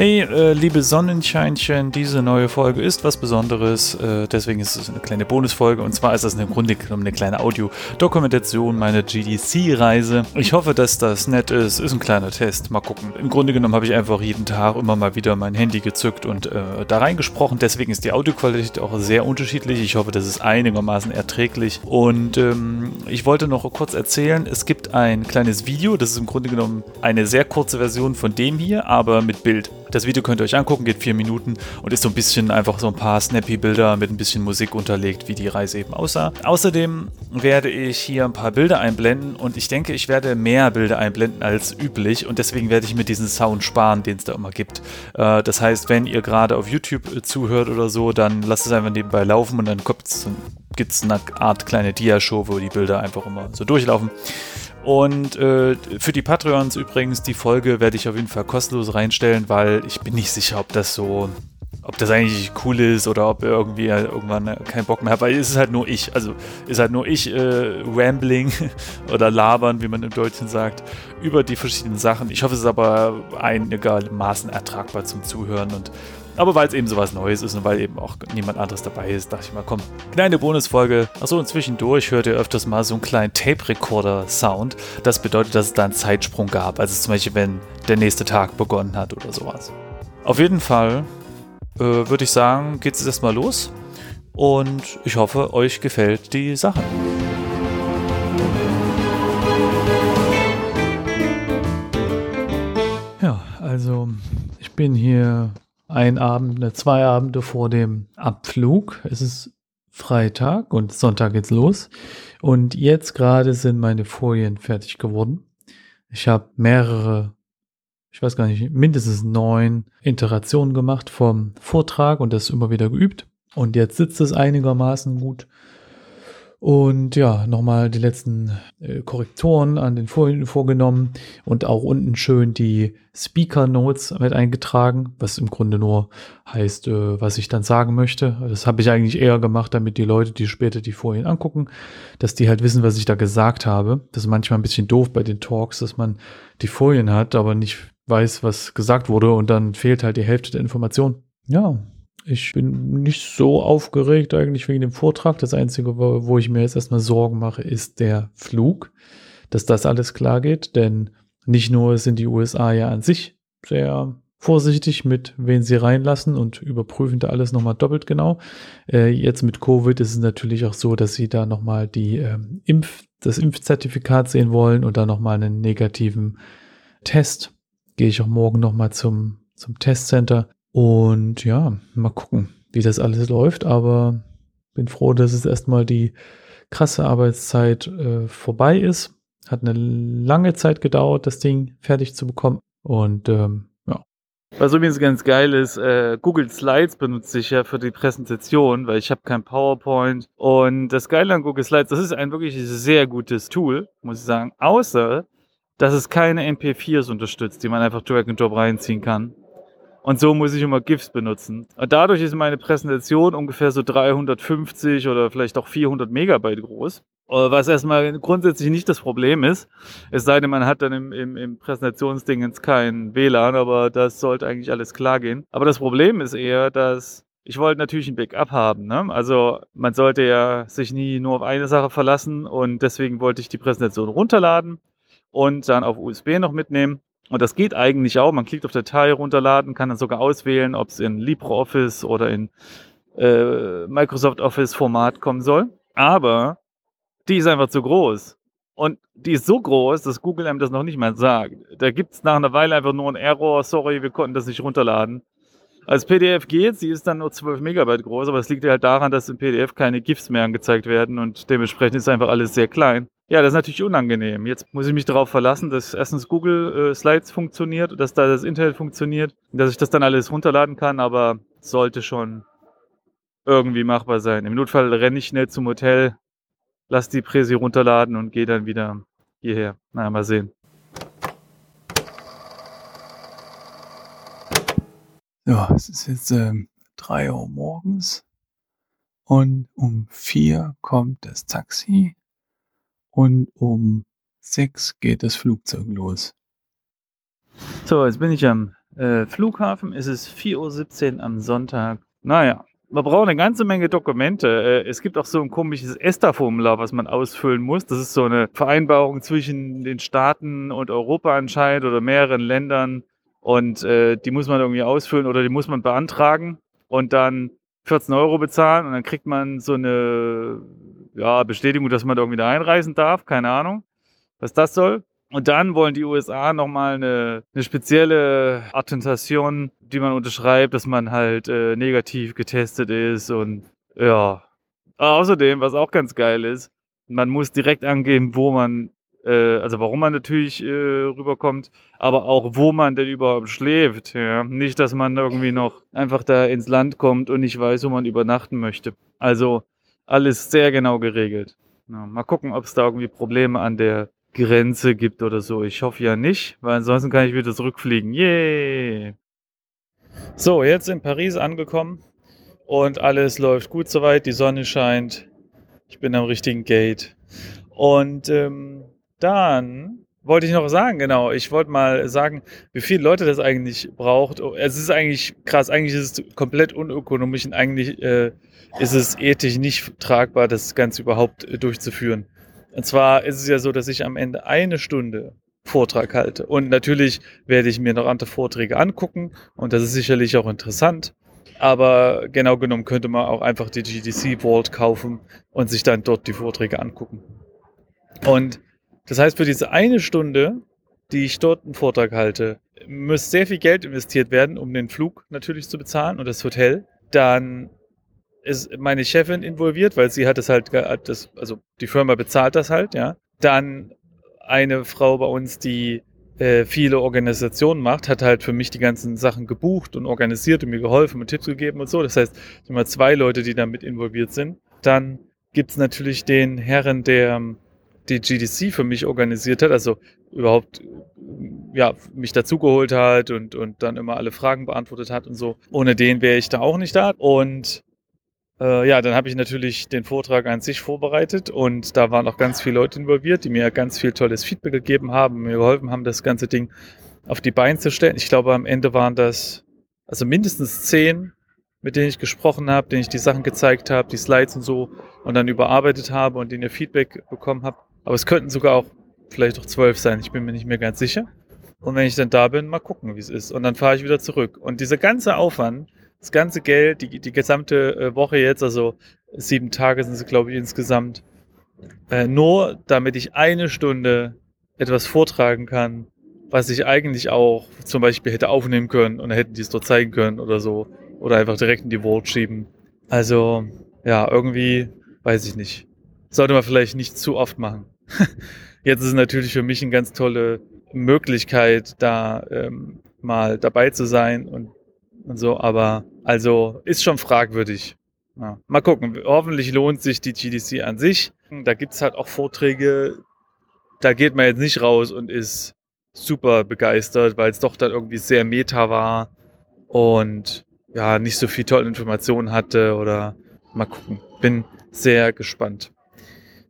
Hey, äh, liebe Sonnenscheinchen, diese neue Folge ist was Besonderes. Äh, deswegen ist es eine kleine Bonusfolge. Und zwar ist das im Grunde genommen eine kleine Audio-Dokumentation meiner GDC-Reise. Ich hoffe, dass das nett ist. Ist ein kleiner Test. Mal gucken. Im Grunde genommen habe ich einfach jeden Tag immer mal wieder mein Handy gezückt und äh, da reingesprochen. Deswegen ist die Audioqualität auch sehr unterschiedlich. Ich hoffe, das ist einigermaßen erträglich. Und ähm, ich wollte noch kurz erzählen, es gibt ein kleines Video. Das ist im Grunde genommen eine sehr kurze Version von dem hier, aber mit Bild. Das Video könnt ihr euch angucken, geht vier Minuten und ist so ein bisschen einfach so ein paar snappy Bilder mit ein bisschen Musik unterlegt, wie die Reise eben aussah. Außerdem werde ich hier ein paar Bilder einblenden und ich denke, ich werde mehr Bilder einblenden als üblich und deswegen werde ich mir diesen Sound sparen, den es da immer gibt. Äh, das heißt, wenn ihr gerade auf YouTube äh, zuhört oder so, dann lasst es einfach nebenbei laufen und dann gibt es eine Art kleine Dia-Show, wo die Bilder einfach immer so durchlaufen. Und äh, für die Patreons übrigens, die Folge werde ich auf jeden Fall kostenlos reinstellen, weil ich bin nicht sicher, ob das so, ob das eigentlich cool ist oder ob irgendwie irgendwann keinen Bock mehr hat, weil es ist halt nur ich, also ist halt nur ich äh, rambling oder labern, wie man im Deutschen sagt, über die verschiedenen Sachen. Ich hoffe, es ist aber einigermaßen ertragbar zum Zuhören und aber weil es eben sowas Neues ist und weil eben auch niemand anderes dabei ist, dachte ich mal, komm, kleine Bonusfolge. Achso, und zwischendurch hört ihr öfters mal so einen kleinen Tape-Recorder-Sound. Das bedeutet, dass es da einen Zeitsprung gab. Also zum Beispiel, wenn der nächste Tag begonnen hat oder sowas. Auf jeden Fall äh, würde ich sagen, geht es erstmal los. Und ich hoffe, euch gefällt die Sache. Ja, also ich bin hier ein Abend, ne, zwei Abende vor dem Abflug. Es ist Freitag und Sonntag geht's los. Und jetzt gerade sind meine Folien fertig geworden. Ich habe mehrere, ich weiß gar nicht, mindestens neun Iterationen gemacht vom Vortrag und das immer wieder geübt. Und jetzt sitzt es einigermaßen gut. Und ja, nochmal die letzten äh, Korrekturen an den Folien vorgenommen und auch unten schön die Speaker Notes mit eingetragen, was im Grunde nur heißt, äh, was ich dann sagen möchte. Das habe ich eigentlich eher gemacht, damit die Leute, die später die Folien angucken, dass die halt wissen, was ich da gesagt habe. Das ist manchmal ein bisschen doof bei den Talks, dass man die Folien hat, aber nicht weiß, was gesagt wurde und dann fehlt halt die Hälfte der Information. Ja, ich bin nicht so aufgeregt eigentlich wegen dem Vortrag. Das Einzige, wo ich mir jetzt erstmal Sorgen mache, ist der Flug, dass das alles klar geht. Denn nicht nur sind die USA ja an sich sehr vorsichtig mit, wen sie reinlassen und überprüfen da alles nochmal doppelt genau. Äh, jetzt mit Covid ist es natürlich auch so, dass sie da nochmal die äh, Impf, das Impfzertifikat sehen wollen und da nochmal einen negativen Test. Gehe ich auch morgen nochmal zum, zum Testcenter und ja, mal gucken, wie das alles läuft, aber bin froh, dass es erstmal die krasse Arbeitszeit äh, vorbei ist. Hat eine lange Zeit gedauert, das Ding fertig zu bekommen. Und ähm, ja. Was übrigens ganz geil ist, äh, Google Slides benutze ich ja für die Präsentation, weil ich habe kein PowerPoint. Und das Geile an Google Slides, das ist ein wirklich sehr gutes Tool, muss ich sagen. Außer, dass es keine MP4s unterstützt, die man einfach Drag and Drop reinziehen kann. Und so muss ich immer GIFs benutzen. Und dadurch ist meine Präsentation ungefähr so 350 oder vielleicht auch 400 Megabyte groß. Äh, was erstmal grundsätzlich nicht das Problem ist. Es sei denn, man hat dann im, im, im Präsentationsdingens kein WLAN, aber das sollte eigentlich alles klar gehen. Aber das Problem ist eher, dass ich wollte natürlich ein Backup haben. Ne? Also man sollte ja sich nie nur auf eine Sache verlassen und deswegen wollte ich die Präsentation runterladen und dann auf USB noch mitnehmen. Und das geht eigentlich auch. Man klickt auf Datei runterladen, kann dann sogar auswählen, ob es in LibreOffice oder in äh, Microsoft Office Format kommen soll. Aber die ist einfach zu groß. Und die ist so groß, dass Google einem das noch nicht mal sagt. Da gibt es nach einer Weile einfach nur einen Error, sorry, wir konnten das nicht runterladen. Als PDF geht, sie ist dann nur 12 Megabyte groß, aber es liegt halt daran, dass im PDF keine GIFs mehr angezeigt werden und dementsprechend ist einfach alles sehr klein. Ja, das ist natürlich unangenehm. Jetzt muss ich mich darauf verlassen, dass erstens Google äh, Slides funktioniert, dass da das Internet funktioniert, dass ich das dann alles runterladen kann, aber sollte schon irgendwie machbar sein. Im Notfall renne ich schnell zum Hotel, lass die Präsi runterladen und gehe dann wieder hierher. Na, mal sehen. Ja, es ist jetzt ähm, 3 Uhr morgens und um 4 kommt das Taxi und um sechs geht das Flugzeug los. So, jetzt bin ich am äh, Flughafen. Es ist 4.17 Uhr am Sonntag. Naja, man braucht eine ganze Menge Dokumente. Äh, es gibt auch so ein komisches ESTA-Formular, was man ausfüllen muss. Das ist so eine Vereinbarung zwischen den Staaten und Europa anscheinend oder mehreren Ländern. Und äh, die muss man irgendwie ausfüllen oder die muss man beantragen und dann 14 Euro bezahlen und dann kriegt man so eine ja, Bestätigung, dass man da irgendwie da einreisen darf. Keine Ahnung, was das soll. Und dann wollen die USA nochmal eine, eine spezielle Attentation, die man unterschreibt, dass man halt äh, negativ getestet ist und ja. Außerdem, was auch ganz geil ist, man muss direkt angeben, wo man, äh, also warum man natürlich äh, rüberkommt, aber auch wo man denn überhaupt schläft. Ja? Nicht, dass man irgendwie noch einfach da ins Land kommt und nicht weiß, wo man übernachten möchte. Also alles sehr genau geregelt. Ja, mal gucken, ob es da irgendwie Probleme an der Grenze gibt oder so. Ich hoffe ja nicht, weil ansonsten kann ich wieder zurückfliegen. Yay! So, jetzt in Paris angekommen und alles läuft gut soweit. Die Sonne scheint. Ich bin am richtigen Gate. Und ähm, dann wollte ich noch sagen, genau, ich wollte mal sagen, wie viele Leute das eigentlich braucht. Es ist eigentlich krass, eigentlich ist es komplett unökonomisch und eigentlich äh, ist es ethisch nicht tragbar, das Ganze überhaupt äh, durchzuführen. Und zwar ist es ja so, dass ich am Ende eine Stunde Vortrag halte. Und natürlich werde ich mir noch andere Vorträge angucken und das ist sicherlich auch interessant. Aber genau genommen könnte man auch einfach die GDC Vault kaufen und sich dann dort die Vorträge angucken. Und das heißt, für diese eine Stunde, die ich dort einen Vortrag halte, muss sehr viel Geld investiert werden, um den Flug natürlich zu bezahlen und das Hotel. Dann ist meine Chefin involviert, weil sie hat es halt, das, also die Firma bezahlt das halt, ja. Dann eine Frau bei uns, die äh, viele Organisationen macht, hat halt für mich die ganzen Sachen gebucht und organisiert und mir geholfen und Tipps gegeben und so. Das heißt, mal zwei Leute, die damit involviert sind. Dann gibt es natürlich den Herren, der die GDC für mich organisiert hat, also überhaupt ja, mich dazugeholt hat und, und dann immer alle Fragen beantwortet hat und so. Ohne den wäre ich da auch nicht da. Und äh, ja, dann habe ich natürlich den Vortrag an sich vorbereitet und da waren auch ganz viele Leute involviert, die mir ganz viel tolles Feedback gegeben haben, mir geholfen haben, das ganze Ding auf die Beine zu stellen. Ich glaube, am Ende waren das also mindestens zehn, mit denen ich gesprochen habe, denen ich die Sachen gezeigt habe, die Slides und so und dann überarbeitet habe und denen ihr Feedback bekommen habe. Aber es könnten sogar auch vielleicht auch zwölf sein, ich bin mir nicht mehr ganz sicher. Und wenn ich dann da bin, mal gucken, wie es ist. Und dann fahre ich wieder zurück. Und dieser ganze Aufwand, das ganze Geld, die, die gesamte äh, Woche jetzt, also sieben Tage sind es, glaube ich, insgesamt, äh, nur damit ich eine Stunde etwas vortragen kann, was ich eigentlich auch zum Beispiel hätte aufnehmen können und hätten die es dort zeigen können oder so. Oder einfach direkt in die Word schieben. Also, ja, irgendwie, weiß ich nicht. Sollte man vielleicht nicht zu oft machen. Jetzt ist es natürlich für mich eine ganz tolle Möglichkeit, da ähm, mal dabei zu sein und und so, aber also ist schon fragwürdig. Ja. Mal gucken, hoffentlich lohnt sich die GDC an sich. Da gibt's halt auch Vorträge, da geht man jetzt nicht raus und ist super begeistert, weil es doch dann irgendwie sehr meta war und ja, nicht so viel tolle Informationen hatte oder mal gucken. Bin sehr gespannt,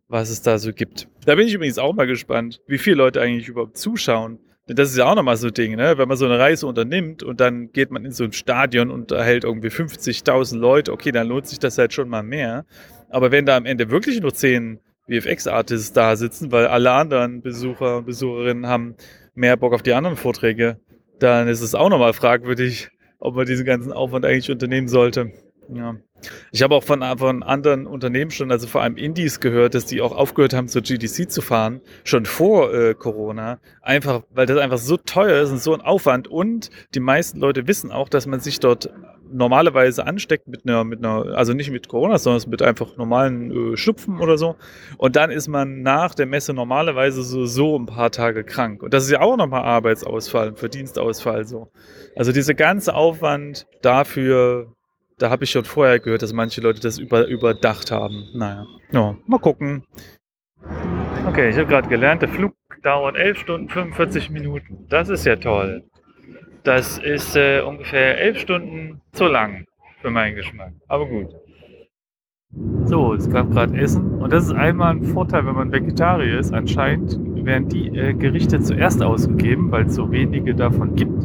was es da so gibt. Da bin ich übrigens auch mal gespannt, wie viele Leute eigentlich überhaupt zuschauen. Das ist ja auch nochmal so ein Ding, ne? Wenn man so eine Reise unternimmt und dann geht man in so ein Stadion und erhält irgendwie 50.000 Leute, okay, dann lohnt sich das halt schon mal mehr. Aber wenn da am Ende wirklich nur 10 VFX-Artists da sitzen, weil alle anderen Besucher und Besucherinnen haben mehr Bock auf die anderen Vorträge, dann ist es auch nochmal fragwürdig, ob man diesen ganzen Aufwand eigentlich unternehmen sollte. Ja. Ich habe auch von, von anderen Unternehmen schon, also vor allem Indies gehört, dass die auch aufgehört haben, zur GDC zu fahren, schon vor äh, Corona. Einfach, weil das einfach so teuer ist und so ein Aufwand. Und die meisten Leute wissen auch, dass man sich dort normalerweise ansteckt mit einer, mit einer, also nicht mit Corona, sondern mit einfach normalen äh, Schnupfen oder so. Und dann ist man nach der Messe normalerweise so, so ein paar Tage krank. Und das ist ja auch nochmal Arbeitsausfall, Verdienstausfall so. Also dieser ganze Aufwand dafür, da habe ich schon vorher gehört, dass manche Leute das über, überdacht haben. Naja, ja, mal gucken. Okay, ich habe gerade gelernt, der Flug dauert 11 Stunden 45 Minuten. Das ist ja toll. Das ist äh, ungefähr 11 Stunden zu lang für meinen Geschmack. Aber gut. So, es gab gerade Essen. Und das ist einmal ein Vorteil, wenn man Vegetarier ist. Anscheinend werden die äh, Gerichte zuerst ausgegeben, weil es so wenige davon gibt.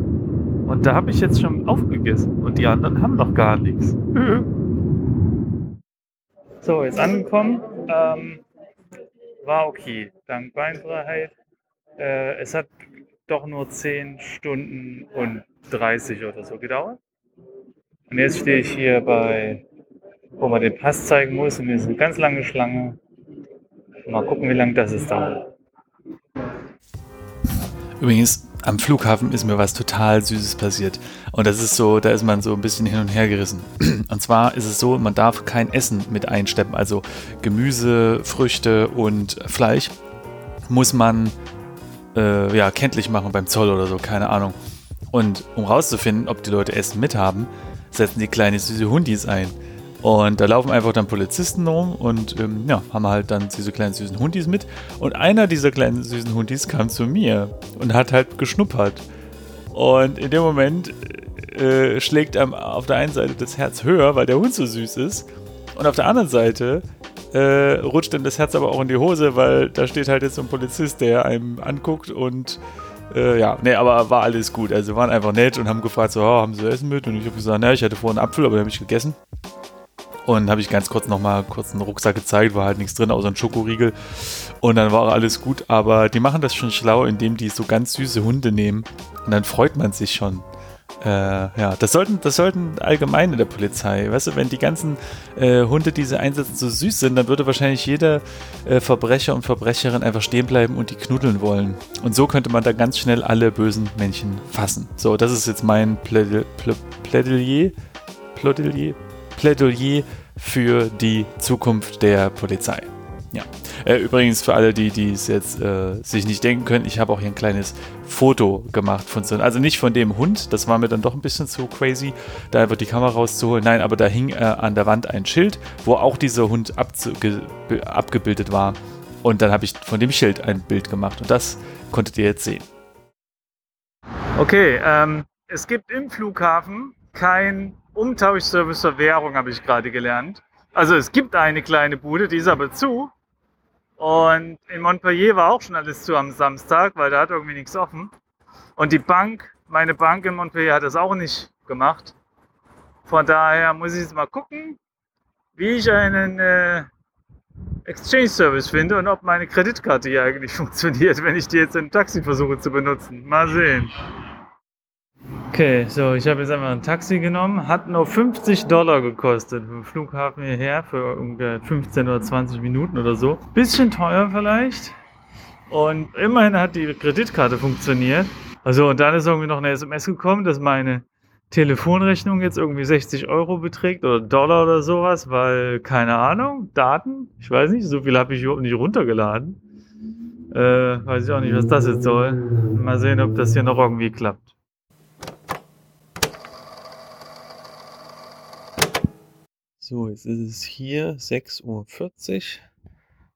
Und da habe ich jetzt schon aufgegessen und die anderen haben noch gar nichts. So, jetzt angekommen. Ähm, war okay. Dank Beinfreiheit. Äh, es hat doch nur 10 Stunden und 30 oder so gedauert. Und jetzt stehe ich hier bei, wo man den Pass zeigen muss. Und hier ist eine ganz lange Schlange. Mal gucken, wie lange das ist dauert. Übrigens, am Flughafen ist mir was total Süßes passiert. Und das ist so, da ist man so ein bisschen hin und her gerissen. Und zwar ist es so, man darf kein Essen mit einsteppen. Also Gemüse, Früchte und Fleisch muss man äh, ja, kenntlich machen beim Zoll oder so, keine Ahnung. Und um rauszufinden, ob die Leute Essen mithaben, setzen die kleine süße Hundis ein. Und da laufen einfach dann Polizisten rum und ähm, ja, haben halt dann diese kleinen süßen Hundis mit. Und einer dieser kleinen süßen Hundis kam zu mir und hat halt geschnuppert. Und in dem Moment äh, schlägt einem auf der einen Seite das Herz höher, weil der Hund so süß ist. Und auf der anderen Seite äh, rutscht dann das Herz aber auch in die Hose, weil da steht halt jetzt so ein Polizist, der einem anguckt und äh, ja, nee, aber war alles gut. Also waren einfach nett und haben gefragt, so, oh, haben sie Essen mit? Und ich habe gesagt, naja, ich hatte vorhin einen Apfel, aber den habe ich gegessen. Und habe ich ganz kurz nochmal kurz einen Rucksack gezeigt, war halt nichts drin, außer ein Schokoriegel. Und dann war alles gut. Aber die machen das schon schlau, indem die so ganz süße Hunde nehmen. Und dann freut man sich schon. Äh, ja, das sollten, das sollten allgemein in der Polizei. Weißt du, wenn die ganzen äh, Hunde, die sie einsetzen, so süß sind, dann würde wahrscheinlich jeder äh, Verbrecher und Verbrecherin einfach stehen bleiben und die knuddeln wollen. Und so könnte man da ganz schnell alle bösen Männchen fassen. So, das ist jetzt mein Plädoyer. Plädoyer? Plädoyer? Plädoyer für die Zukunft der Polizei. Ja. Äh, übrigens für alle, die die es jetzt äh, sich nicht denken können, ich habe auch hier ein kleines Foto gemacht von so, also nicht von dem Hund, das war mir dann doch ein bisschen zu crazy, da einfach die Kamera rauszuholen. Nein, aber da hing äh, an der Wand ein Schild, wo auch dieser Hund abgebildet war. Und dann habe ich von dem Schild ein Bild gemacht und das konntet ihr jetzt sehen. Okay, ähm, es gibt im Flughafen kein Umtauschservice für Währung, habe ich gerade gelernt. Also es gibt eine kleine Bude, die ist aber zu. Und in Montpellier war auch schon alles zu am Samstag, weil da hat irgendwie nichts offen. Und die Bank, meine Bank in Montpellier hat das auch nicht gemacht. Von daher muss ich jetzt mal gucken, wie ich einen äh, Exchange Service finde und ob meine Kreditkarte hier eigentlich funktioniert, wenn ich die jetzt im Taxi versuche zu benutzen. Mal sehen. Okay, so, ich habe jetzt einfach ein Taxi genommen. Hat nur 50 Dollar gekostet vom Flughafen hierher für ungefähr 15 oder 20 Minuten oder so. Bisschen teuer vielleicht. Und immerhin hat die Kreditkarte funktioniert. Also, und dann ist irgendwie noch eine SMS gekommen, dass meine Telefonrechnung jetzt irgendwie 60 Euro beträgt oder Dollar oder sowas, weil, keine Ahnung, Daten, ich weiß nicht, so viel habe ich überhaupt nicht runtergeladen. Äh, weiß ich auch nicht, was das jetzt soll. Mal sehen, ob das hier noch irgendwie klappt. So, jetzt ist es hier 6.40 Uhr.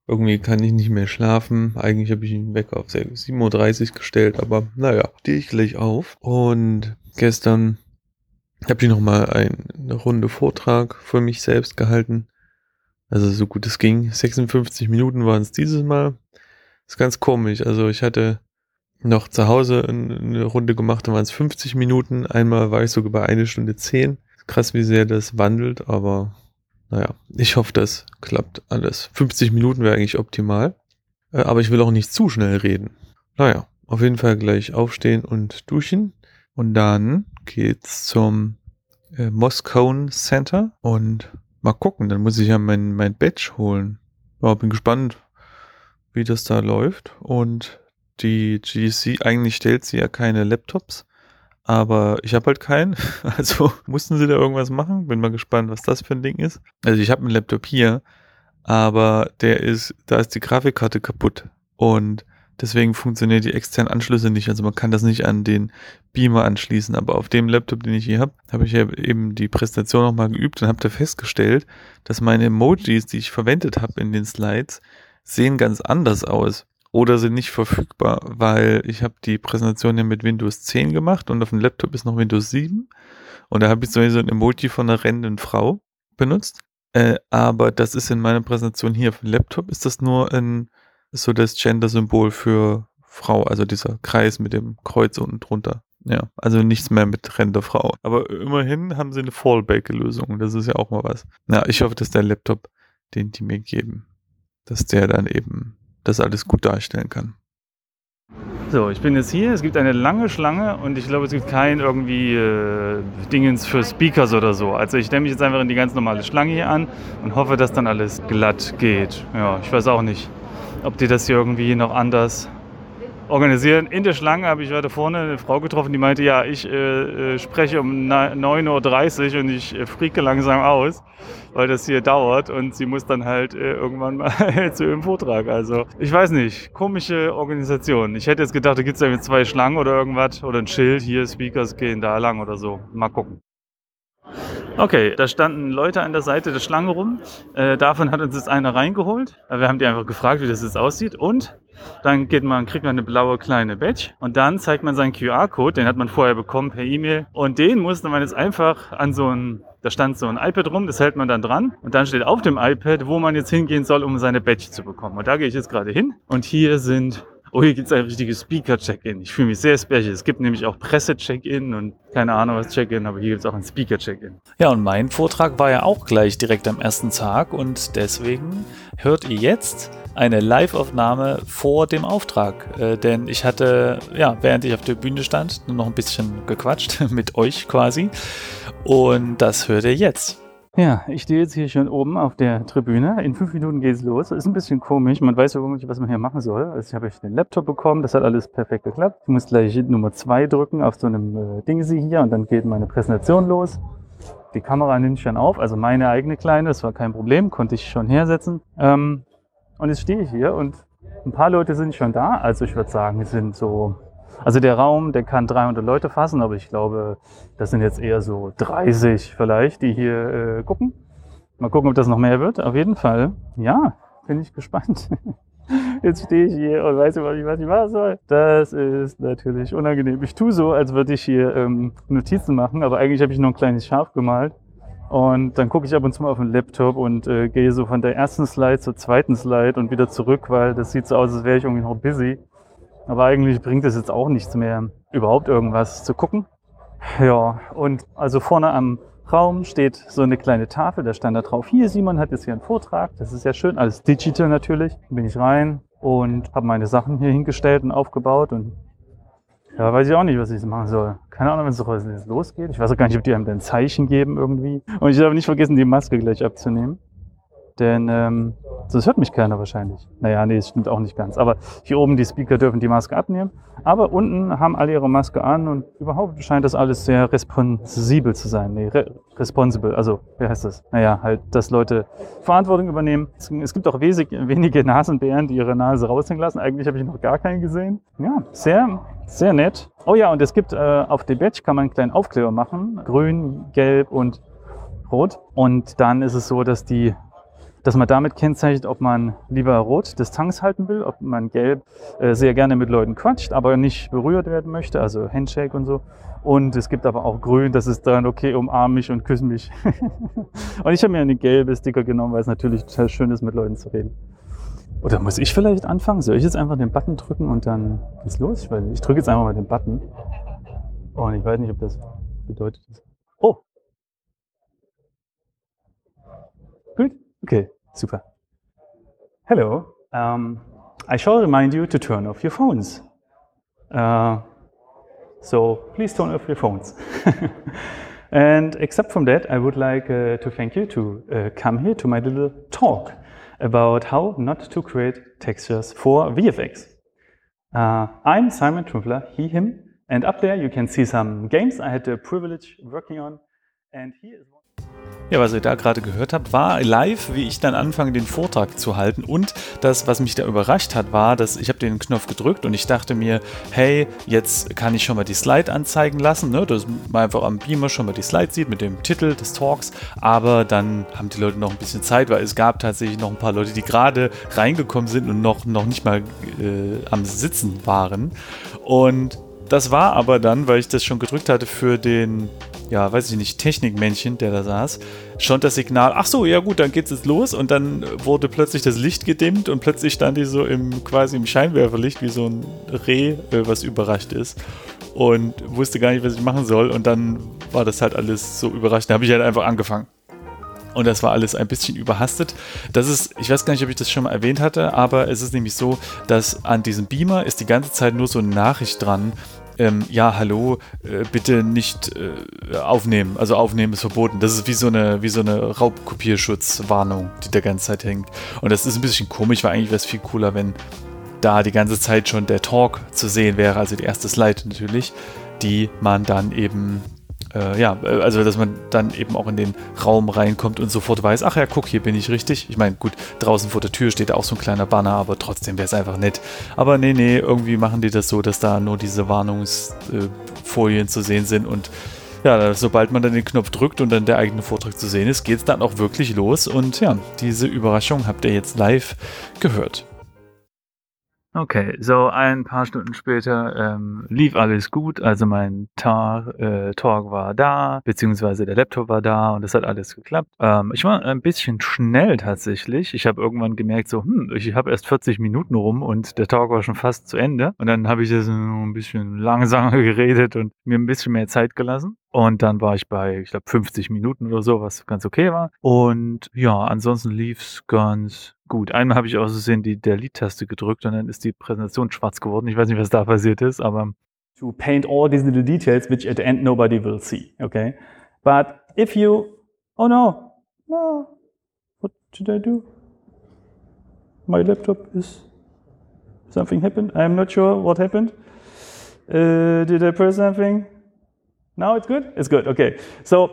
Irgendwie kann ich nicht mehr schlafen. Eigentlich habe ich ihn weg auf 7.30 Uhr gestellt, aber naja, stehe ich gleich auf. Und gestern habe ich nochmal eine Runde Vortrag für mich selbst gehalten. Also so gut es ging. 56 Minuten waren es dieses Mal. ist ganz komisch. Also ich hatte noch zu Hause eine Runde gemacht, da waren es 50 Minuten. Einmal war ich sogar bei eine Stunde 10 krass, wie sehr das wandelt, aber naja, ich hoffe, das klappt alles. 50 Minuten wäre eigentlich optimal. Äh, aber ich will auch nicht zu schnell reden. Naja, auf jeden Fall gleich aufstehen und duschen. Und dann geht's zum äh, Moscone Center und mal gucken. Dann muss ich ja mein, mein Badge holen. Ja, bin gespannt, wie das da läuft. Und die GDC, eigentlich stellt sie ja keine Laptops. Aber ich habe halt keinen. Also mussten sie da irgendwas machen. Bin mal gespannt, was das für ein Ding ist. Also ich habe einen Laptop hier, aber der ist, da ist die Grafikkarte kaputt. Und deswegen funktionieren die externen Anschlüsse nicht. Also man kann das nicht an den Beamer anschließen. Aber auf dem Laptop, den ich hier habe, habe ich ja eben die Präsentation nochmal geübt und habe da festgestellt, dass meine Emojis, die ich verwendet habe in den Slides, sehen ganz anders aus oder sind nicht verfügbar, weil ich habe die Präsentation ja mit Windows 10 gemacht und auf dem Laptop ist noch Windows 7 und da habe ich sowieso ein Emoji von einer rennenden Frau benutzt. Äh, aber das ist in meiner Präsentation hier auf dem Laptop, ist das nur ein, so das Gender-Symbol für Frau, also dieser Kreis mit dem Kreuz unten drunter. Ja, also nichts mehr mit Renderfrau. Aber immerhin haben sie eine Fallback-Lösung. Das ist ja auch mal was. Ja, ich hoffe, dass der Laptop, den die mir geben, dass der dann eben das alles gut darstellen kann. So, ich bin jetzt hier. Es gibt eine lange Schlange und ich glaube, es gibt kein irgendwie äh, Dingens für Speakers oder so. Also ich stelle mich jetzt einfach in die ganz normale Schlange hier an und hoffe, dass dann alles glatt geht. Ja, ich weiß auch nicht, ob die das hier irgendwie noch anders organisieren. In der Schlange habe ich weiter vorne eine Frau getroffen, die meinte, ja, ich äh, äh spreche um 9.30 Uhr und ich äh, frieke langsam aus, weil das hier dauert und sie muss dann halt äh, irgendwann mal zu ihrem Vortrag. Also ich weiß nicht, komische Organisation. Ich hätte jetzt gedacht, da gibt es ja zwei Schlangen oder irgendwas oder ein Schild, hier Speakers gehen da lang oder so. Mal gucken. Okay, da standen Leute an der Seite der Schlange rum. Äh, davon hat uns jetzt einer reingeholt. Wir haben die einfach gefragt, wie das jetzt aussieht. Und dann geht man, kriegt man eine blaue kleine Badge und dann zeigt man seinen QR-Code, den hat man vorher bekommen per E-Mail. Und den musste man jetzt einfach an so ein, da stand so ein iPad rum, das hält man dann dran. Und dann steht auf dem iPad, wo man jetzt hingehen soll, um seine Badge zu bekommen. Und da gehe ich jetzt gerade hin. Und hier sind Oh, hier gibt es ein richtiges Speaker-Check-In. Ich fühle mich sehr special. Es gibt nämlich auch Presse-Check-In und keine Ahnung was Check-In, aber hier gibt es auch ein Speaker-Check-In. Ja, und mein Vortrag war ja auch gleich direkt am ersten Tag und deswegen hört ihr jetzt eine Live-Aufnahme vor dem Auftrag. Äh, denn ich hatte, ja, während ich auf der Bühne stand, nur noch ein bisschen gequatscht mit euch quasi. Und das hört ihr jetzt. Ja, ich stehe jetzt hier schon oben auf der Tribüne. In fünf Minuten geht es los. Ist ein bisschen komisch. Man weiß überhaupt nicht, was man hier machen soll. Also ich habe den Laptop bekommen. Das hat alles perfekt geklappt. Ich muss gleich Nummer zwei drücken auf so einem äh, Dingsi hier und dann geht meine Präsentation los. Die Kamera nimmt schon auf. Also meine eigene kleine. Das war kein Problem. Konnte ich schon hersetzen. Ähm, und jetzt stehe ich hier und ein paar Leute sind schon da. Also ich würde sagen, es sind so also der Raum, der kann 300 Leute fassen, aber ich glaube, das sind jetzt eher so 30 vielleicht, die hier äh, gucken. Mal gucken, ob das noch mehr wird. Auf jeden Fall, ja, bin ich gespannt. Jetzt stehe ich hier und weiß überhaupt nicht, was ich machen soll. Das ist natürlich unangenehm. Ich tue so, als würde ich hier ähm, Notizen machen, aber eigentlich habe ich nur ein kleines Schaf gemalt. Und dann gucke ich ab und zu mal auf den Laptop und äh, gehe so von der ersten Slide zur zweiten Slide und wieder zurück, weil das sieht so aus, als wäre ich irgendwie noch busy. Aber eigentlich bringt es jetzt auch nichts mehr, überhaupt irgendwas zu gucken. Ja, und also vorne am Raum steht so eine kleine Tafel, da stand da drauf, hier Simon hat jetzt hier einen Vortrag, das ist ja schön, alles digital natürlich. Bin ich rein und habe meine Sachen hier hingestellt und aufgebaut und ja, weiß ich auch nicht, was ich machen soll. Keine Ahnung, wenn es losgeht. Ich weiß auch gar nicht, ob die einem ein Zeichen geben irgendwie. Und ich habe nicht vergessen, die Maske gleich abzunehmen. Denn ähm, das hört mich keiner wahrscheinlich. Naja, nee, das stimmt auch nicht ganz. Aber hier oben die Speaker dürfen die Maske abnehmen. Aber unten haben alle ihre Maske an und überhaupt scheint das alles sehr responsibel zu sein. Nee, re responsible. Also, wie heißt das? Naja, halt, dass Leute Verantwortung übernehmen. Es gibt auch wenige Nasenbären, die ihre Nase raushängen lassen. Eigentlich habe ich noch gar keinen gesehen. Ja, sehr, sehr nett. Oh ja, und es gibt äh, auf dem Badge kann man einen kleinen Aufkleber machen. Grün, gelb und rot. Und dann ist es so, dass die dass man damit kennzeichnet, ob man lieber rot Distanz halten will, ob man gelb äh, sehr gerne mit Leuten quatscht, aber nicht berührt werden möchte, also Handshake und so. Und es gibt aber auch grün, das ist dann, okay, umarm mich und küsse mich. und ich habe mir eine gelbe Sticker genommen, weil es natürlich total schön ist, mit Leuten zu reden. Oder muss ich vielleicht anfangen? Soll ich jetzt einfach den Button drücken und dann geht's los? Ich, ich drücke jetzt einfach mal den Button. Und ich weiß nicht, ob das bedeutet. Oh! Gut, okay. Super. Hello. Um, I shall remind you to turn off your phones. Uh, so please turn off your phones. and except from that, I would like uh, to thank you to uh, come here to my little talk about how not to create textures for VFX. Uh, I'm Simon Trufler, he, him, and up there you can see some games I had the privilege working on. And here is one. Ja, was ihr da gerade gehört habt, war live, wie ich dann anfange, den Vortrag zu halten. Und das, was mich da überrascht hat, war, dass ich habe den Knopf gedrückt und ich dachte mir, hey, jetzt kann ich schon mal die Slide anzeigen lassen, ne? dass man einfach am Beamer schon mal die Slide sieht mit dem Titel des Talks. Aber dann haben die Leute noch ein bisschen Zeit, weil es gab tatsächlich noch ein paar Leute, die gerade reingekommen sind und noch, noch nicht mal äh, am Sitzen waren. Und das war aber dann, weil ich das schon gedrückt hatte für den ja, weiß ich nicht, Technikmännchen, der da saß, schon das Signal, ach so, ja gut, dann geht's jetzt los und dann wurde plötzlich das Licht gedimmt und plötzlich stand die so im quasi im Scheinwerferlicht wie so ein Reh, äh, was überrascht ist und wusste gar nicht, was ich machen soll und dann war das halt alles so überraschend. Da habe ich halt einfach angefangen. Und das war alles ein bisschen überhastet. Das ist, ich weiß gar nicht, ob ich das schon mal erwähnt hatte, aber es ist nämlich so, dass an diesem Beamer ist die ganze Zeit nur so eine Nachricht dran, ähm, ja, hallo, äh, bitte nicht äh, aufnehmen. Also aufnehmen ist verboten. Das ist wie so eine, wie so eine Raubkopierschutzwarnung, die der ganze Zeit hängt. Und das ist ein bisschen komisch, weil eigentlich wäre es viel cooler, wenn da die ganze Zeit schon der Talk zu sehen wäre, also die erste Slide natürlich, die man dann eben äh, ja, äh, also dass man dann eben auch in den Raum reinkommt und sofort weiß, ach ja, guck, hier bin ich richtig. Ich meine, gut, draußen vor der Tür steht auch so ein kleiner Banner, aber trotzdem wäre es einfach nett. Aber nee, nee, irgendwie machen die das so, dass da nur diese Warnungsfolien äh, zu sehen sind und ja, sobald man dann den Knopf drückt und dann der eigene Vortrag zu sehen ist, geht es dann auch wirklich los. Und ja, diese Überraschung habt ihr jetzt live gehört. Okay, so ein paar Stunden später ähm, lief alles gut. Also mein Tar, äh, Talk war da, beziehungsweise der Laptop war da und es hat alles geklappt. Ähm, ich war ein bisschen schnell tatsächlich. Ich habe irgendwann gemerkt, so, hm, ich habe erst 40 Minuten rum und der Talk war schon fast zu Ende. Und dann habe ich das ein bisschen langsamer geredet und mir ein bisschen mehr Zeit gelassen. Und dann war ich bei, ich glaube, 50 Minuten oder so, was ganz okay war. Und ja, ansonsten lief's ganz gut. Einmal habe ich aus Versehen die Delete-Taste gedrückt und dann ist die Präsentation schwarz geworden. Ich weiß nicht, was da passiert ist, aber to paint all these little details, which at the end nobody will see. Okay, but if you, oh no, no, what should I do? My laptop is something happened. I'm not sure what happened. Uh, did I press something? Now it's good? It's good, okay. So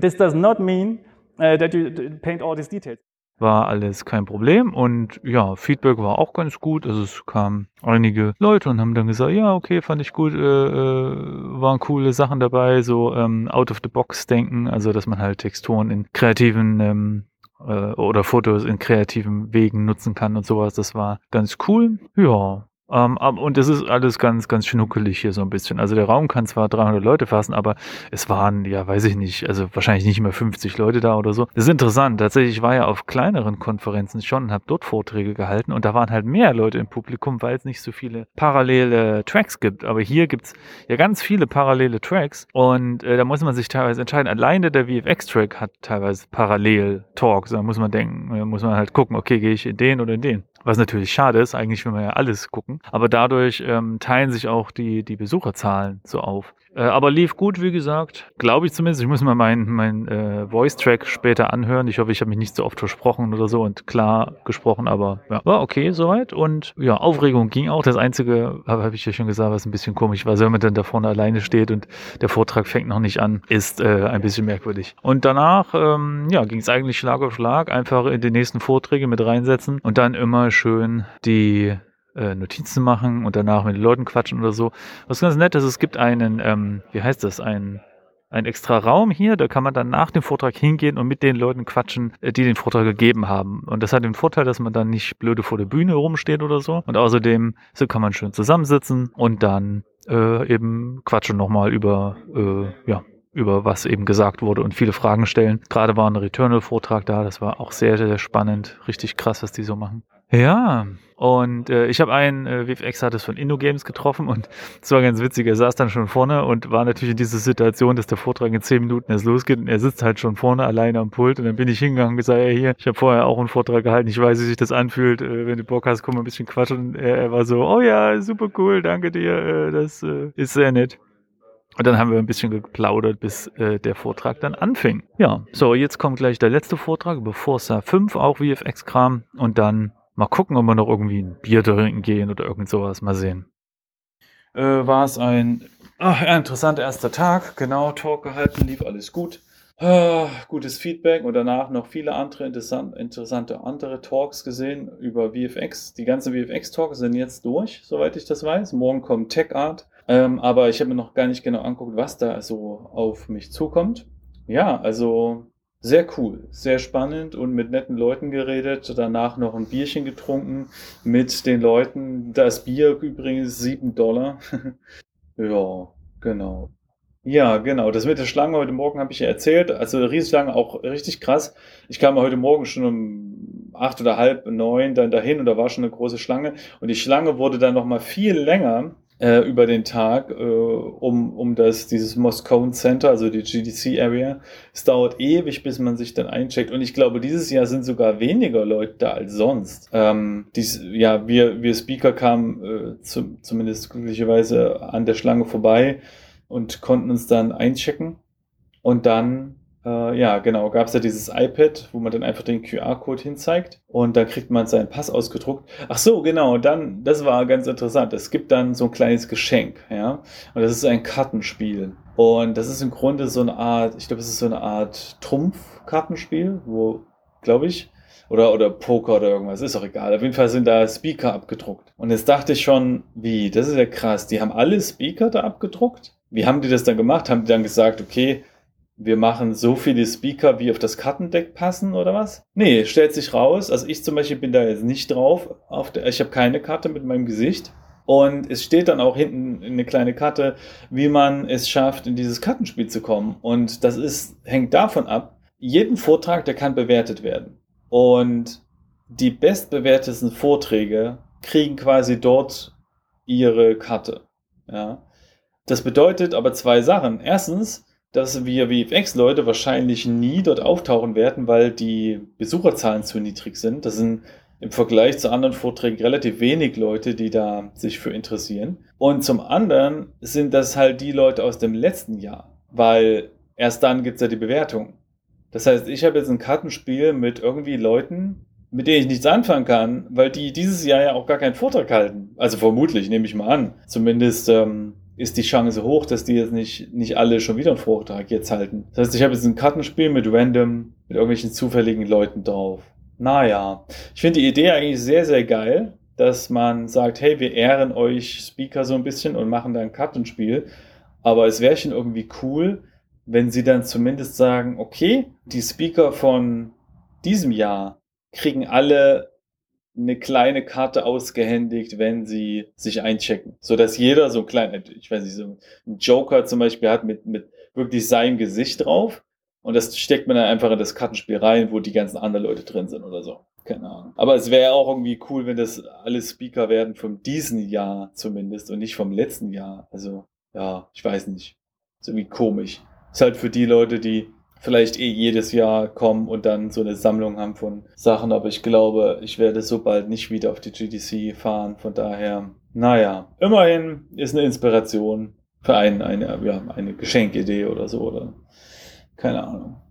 this does not mean uh, that you paint all these details. War alles kein Problem und ja, Feedback war auch ganz gut. Also es kamen einige Leute und haben dann gesagt, ja, okay, fand ich gut, äh, äh, waren coole Sachen dabei, so ähm, out of the box denken, also dass man halt Texturen in kreativen ähm, äh, oder Fotos in kreativen Wegen nutzen kann und sowas. Das war ganz cool. Ja, ähm, und es ist alles ganz, ganz schnuckelig hier so ein bisschen. Also der Raum kann zwar 300 Leute fassen, aber es waren, ja, weiß ich nicht, also wahrscheinlich nicht mehr 50 Leute da oder so. Das ist interessant. Tatsächlich war ja auf kleineren Konferenzen schon und habe dort Vorträge gehalten und da waren halt mehr Leute im Publikum, weil es nicht so viele parallele Tracks gibt. Aber hier gibt es ja ganz viele parallele Tracks und äh, da muss man sich teilweise entscheiden. Alleine der VFX-Track hat teilweise parallel Talks. Da muss man denken, da muss man halt gucken, okay, gehe ich in den oder in den. Was natürlich schade ist, eigentlich will man ja alles gucken. Aber dadurch ähm, teilen sich auch die, die Besucherzahlen so auf. Äh, aber lief gut, wie gesagt. Glaube ich zumindest. Ich muss mal meinen mein, äh, Voice-Track später anhören. Ich hoffe, ich habe mich nicht so oft versprochen oder so und klar gesprochen, aber ja, war okay soweit. Und ja, Aufregung ging auch. Das Einzige, habe hab ich ja schon gesagt, was ein bisschen komisch war, wenn man dann da vorne alleine steht und der Vortrag fängt noch nicht an, ist äh, ein bisschen merkwürdig. Und danach, ähm, ja, ging es eigentlich Schlag auf Schlag. Einfach in die nächsten Vorträge mit reinsetzen und dann immer schön die äh, Notizen machen und danach mit den Leuten quatschen oder so. Was ganz nett ist, es gibt einen, ähm, wie heißt das, ein ein extra Raum hier, da kann man dann nach dem Vortrag hingehen und mit den Leuten quatschen, äh, die den Vortrag gegeben haben. Und das hat den Vorteil, dass man dann nicht blöde vor der Bühne rumsteht oder so. Und außerdem so kann man schön zusammensitzen und dann äh, eben quatschen nochmal über, äh, ja, über was eben gesagt wurde und viele Fragen stellen. Gerade war ein Returnal-Vortrag da, das war auch sehr, sehr spannend. Richtig krass, was die so machen. Ja, und äh, ich habe einen, äh, WFX hat es von InnoGames getroffen und es war ganz witzig. Er saß dann schon vorne und war natürlich in dieser Situation, dass der Vortrag in zehn Minuten erst losgeht und er sitzt halt schon vorne alleine am Pult und dann bin ich hingegangen und gesagt, hey, hier, ich habe vorher auch einen Vortrag gehalten, ich weiß, wie sich das anfühlt, äh, wenn du Bock hast, komm mal ein bisschen quatschen. Und er, er war so, oh ja, super cool, danke dir, äh, das äh, ist sehr nett. Und dann haben wir ein bisschen geplaudert, bis äh, der Vortrag dann anfing. Ja, so, jetzt kommt gleich der letzte Vortrag über Forza 5, auch VFX-Kram. Und dann Mal gucken, ob wir noch irgendwie ein Bier trinken gehen oder irgend sowas. Mal sehen. Äh, war es ein ach, interessanter erster Tag. Genau, Talk gehalten, lief alles gut. Äh, gutes Feedback und danach noch viele andere interessant, interessante andere Talks gesehen über VFX. Die ganzen VFX-Talks sind jetzt durch, soweit ich das weiß. Morgen kommt Tech Art. Ähm, aber ich habe mir noch gar nicht genau angeguckt, was da so auf mich zukommt. Ja, also sehr cool, sehr spannend und mit netten Leuten geredet. Danach noch ein Bierchen getrunken mit den Leuten. Das Bier übrigens 7 Dollar. ja, genau. Ja, genau. Das mit der Schlange heute Morgen habe ich ja erzählt. Also Riesenschlange auch richtig krass. Ich kam heute Morgen schon um acht oder halb neun dann dahin und da war schon eine große Schlange. Und die Schlange wurde dann noch mal viel länger äh, über den Tag, äh, um, um das, dieses Moscone Center, also die GDC Area. Es dauert ewig, bis man sich dann eincheckt. Und ich glaube, dieses Jahr sind sogar weniger Leute da als sonst. Ähm, dies, ja, wir, wir Speaker kamen äh, zu, zumindest glücklicherweise an der Schlange vorbei und konnten uns dann einchecken. Und dann äh, ja, genau, gab es ja dieses iPad, wo man dann einfach den QR-Code hinzeigt und dann kriegt man seinen Pass ausgedruckt. Ach so, genau, dann, das war ganz interessant. Es gibt dann so ein kleines Geschenk, ja, und das ist ein Kartenspiel. Und das ist im Grunde so eine Art, ich glaube, es ist so eine Art Trumpf-Kartenspiel, wo, glaube ich, oder, oder Poker oder irgendwas, ist auch egal. Auf jeden Fall sind da Speaker abgedruckt. Und jetzt dachte ich schon, wie, das ist ja krass. Die haben alle Speaker da abgedruckt? Wie haben die das dann gemacht? Haben die dann gesagt, okay, wir machen so viele Speaker, wie auf das Kartendeck passen oder was? Nee, stellt sich raus. Also ich zum Beispiel bin da jetzt nicht drauf. Auf der, ich habe keine Karte mit meinem Gesicht. Und es steht dann auch hinten eine kleine Karte, wie man es schafft, in dieses Kartenspiel zu kommen. Und das ist, hängt davon ab, jeden Vortrag, der kann bewertet werden. Und die bestbewertesten Vorträge kriegen quasi dort ihre Karte. Ja. Das bedeutet aber zwei Sachen. Erstens, dass wir VFX-Leute wahrscheinlich nie dort auftauchen werden, weil die Besucherzahlen zu niedrig sind. Das sind im Vergleich zu anderen Vorträgen relativ wenig Leute, die da sich für interessieren. Und zum anderen sind das halt die Leute aus dem letzten Jahr, weil erst dann gibt es ja die Bewertung. Das heißt, ich habe jetzt ein Kartenspiel mit irgendwie Leuten, mit denen ich nichts anfangen kann, weil die dieses Jahr ja auch gar keinen Vortrag halten. Also vermutlich, nehme ich mal an. Zumindest ähm, ist die Chance hoch, dass die jetzt nicht, nicht alle schon wieder einen Vortrag jetzt halten. Das heißt, ich habe jetzt ein Kartenspiel mit random, mit irgendwelchen zufälligen Leuten drauf. Naja, ich finde die Idee eigentlich sehr, sehr geil, dass man sagt, hey, wir ehren euch Speaker so ein bisschen und machen da ein Kartenspiel. Aber es wäre schon irgendwie cool, wenn sie dann zumindest sagen, okay, die Speaker von diesem Jahr kriegen alle eine kleine Karte ausgehändigt, wenn sie sich einchecken. So dass jeder so ein kleiner, ich weiß nicht, so ein Joker zum Beispiel hat mit, mit wirklich seinem Gesicht drauf. Und das steckt man dann einfach in das Kartenspiel rein, wo die ganzen anderen Leute drin sind oder so. Keine Ahnung. Aber es wäre auch irgendwie cool, wenn das alle Speaker werden von diesem Jahr zumindest und nicht vom letzten Jahr. Also, ja, ich weiß nicht. Ist irgendwie komisch. Ist halt für die Leute, die vielleicht eh jedes Jahr kommen und dann so eine Sammlung haben von Sachen. Aber ich glaube, ich werde so bald nicht wieder auf die GDC fahren. Von daher, naja, immerhin ist eine Inspiration für einen eine, ja, eine Geschenkidee oder so. Oder keine Ahnung.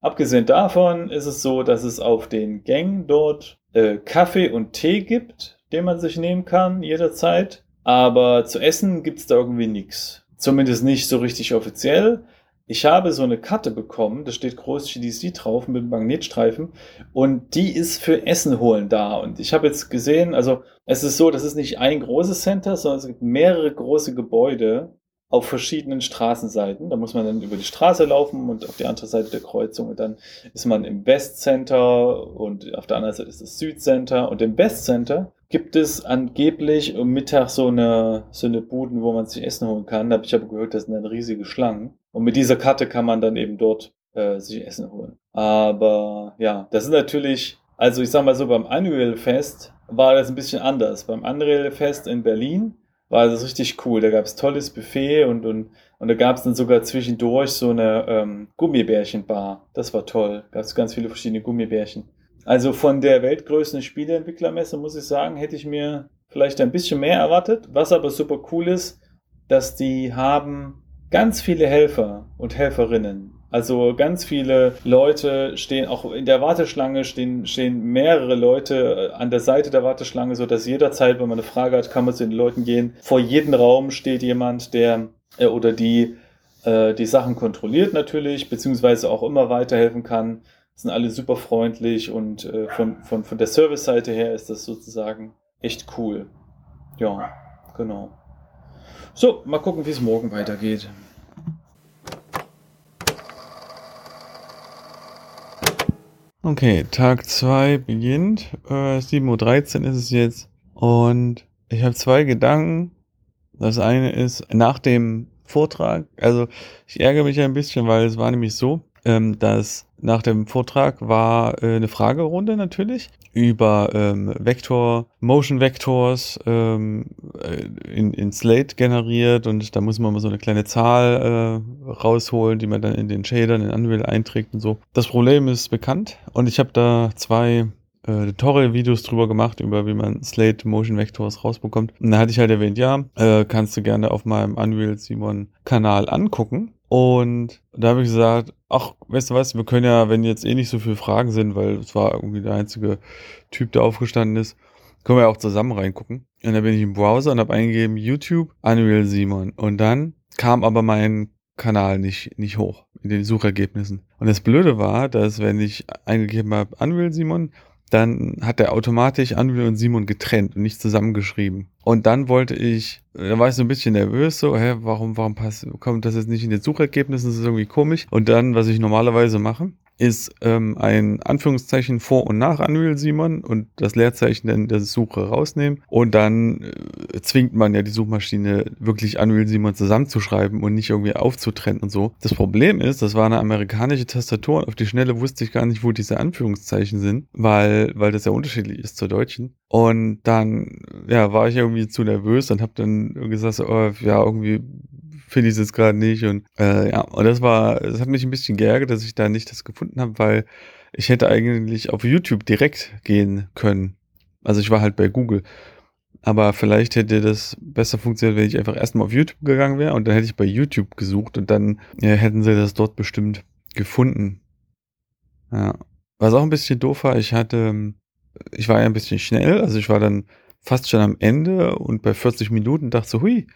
Abgesehen davon ist es so, dass es auf den Gängen dort äh, Kaffee und Tee gibt, den man sich nehmen kann jederzeit. Aber zu essen gibt es da irgendwie nichts. Zumindest nicht so richtig offiziell. Ich habe so eine Karte bekommen, da steht groß GDC drauf mit Magnetstreifen und die ist für Essen holen da. Und ich habe jetzt gesehen, also es ist so, das ist nicht ein großes Center, sondern es gibt mehrere große Gebäude auf verschiedenen Straßenseiten. Da muss man dann über die Straße laufen und auf die andere Seite der Kreuzung und dann ist man im West Center und auf der anderen Seite ist das Süd Center und im West Center gibt es angeblich um Mittag so eine, so eine Buden, wo man sich Essen holen kann. Da habe ich aber gehört, das sind dann riesige Schlangen. Und mit dieser Karte kann man dann eben dort äh, sich Essen holen. Aber ja, das ist natürlich, also ich sag mal so, beim Annual Fest war das ein bisschen anders. Beim Annual Fest in Berlin war das richtig cool. Da gab es tolles Buffet und, und, und da gab es dann sogar zwischendurch so eine ähm, Gummibärchenbar. Das war toll. Gab es ganz viele verschiedene Gummibärchen. Also von der weltgrößten Spieleentwicklermesse muss ich sagen, hätte ich mir vielleicht ein bisschen mehr erwartet. Was aber super cool ist, dass die haben ganz viele Helfer und Helferinnen. Also ganz viele Leute stehen auch in der Warteschlange stehen, stehen mehrere Leute äh, an der Seite der Warteschlange, so dass jederzeit, wenn man eine Frage hat, kann man zu den Leuten gehen. Vor jedem Raum steht jemand, der äh, oder die äh, die Sachen kontrolliert natürlich, beziehungsweise auch immer weiterhelfen kann sind alle super freundlich und äh, von, von, von der Service-Seite her ist das sozusagen echt cool. Ja, genau. So, mal gucken, wie es morgen weitergeht. Okay, Tag 2 beginnt. Äh, 7.13 Uhr ist es jetzt. Und ich habe zwei Gedanken. Das eine ist, nach dem Vortrag. Also ich ärgere mich ein bisschen, weil es war nämlich so, ähm, dass nach dem Vortrag war äh, eine Fragerunde natürlich über ähm, Vektor, Motion Vectors ähm, äh, in, in Slate generiert und da muss man mal so eine kleine Zahl äh, rausholen, die man dann in den Shadern in Unreal einträgt und so. Das Problem ist bekannt und ich habe da zwei äh, Tutorial-Videos drüber gemacht, über wie man Slate Motion Vectors rausbekommt. Und da hatte ich halt erwähnt, ja, äh, kannst du gerne auf meinem Unreal Simon Kanal angucken. Und da habe ich gesagt, ach, weißt du was, wir können ja, wenn jetzt eh nicht so viele Fragen sind, weil es war irgendwie der einzige Typ, der aufgestanden ist, können wir ja auch zusammen reingucken. Und dann bin ich im Browser und habe eingegeben YouTube Unreal Simon. Und dann kam aber mein Kanal nicht, nicht hoch in den Suchergebnissen. Und das Blöde war, dass wenn ich eingegeben habe Unreal Simon, dann hat er automatisch Unreal und Simon getrennt und nicht zusammengeschrieben. Und dann wollte ich, da war ich so ein bisschen nervös, so, hä, warum, warum passt, kommt das jetzt nicht in den Suchergebnissen? Das ist irgendwie komisch. Und dann, was ich normalerweise mache, ist ähm, ein Anführungszeichen vor und nach Unreal Simon und das Leerzeichen dann der Suche rausnehmen und dann äh, zwingt man ja die Suchmaschine wirklich Unreal Simon zusammenzuschreiben und nicht irgendwie aufzutrennen und so. Das Problem ist, das war eine amerikanische Tastatur und auf die Schnelle wusste ich gar nicht, wo diese Anführungszeichen sind, weil, weil das ja unterschiedlich ist zur deutschen. Und dann, ja, war ich irgendwie zu nervös und habe dann gesagt, oh, ja, irgendwie finde ich es jetzt gerade nicht. Und äh, ja, und das war, das hat mich ein bisschen geärgert, dass ich da nicht das gefunden habe, weil ich hätte eigentlich auf YouTube direkt gehen können. Also ich war halt bei Google. Aber vielleicht hätte das besser funktioniert, wenn ich einfach erstmal auf YouTube gegangen wäre und dann hätte ich bei YouTube gesucht und dann ja, hätten sie das dort bestimmt gefunden. Ja. Was auch ein bisschen doof war, ich hatte, ich war ja ein bisschen schnell, also ich war dann fast schon am Ende und bei 40 Minuten dachte so, hui,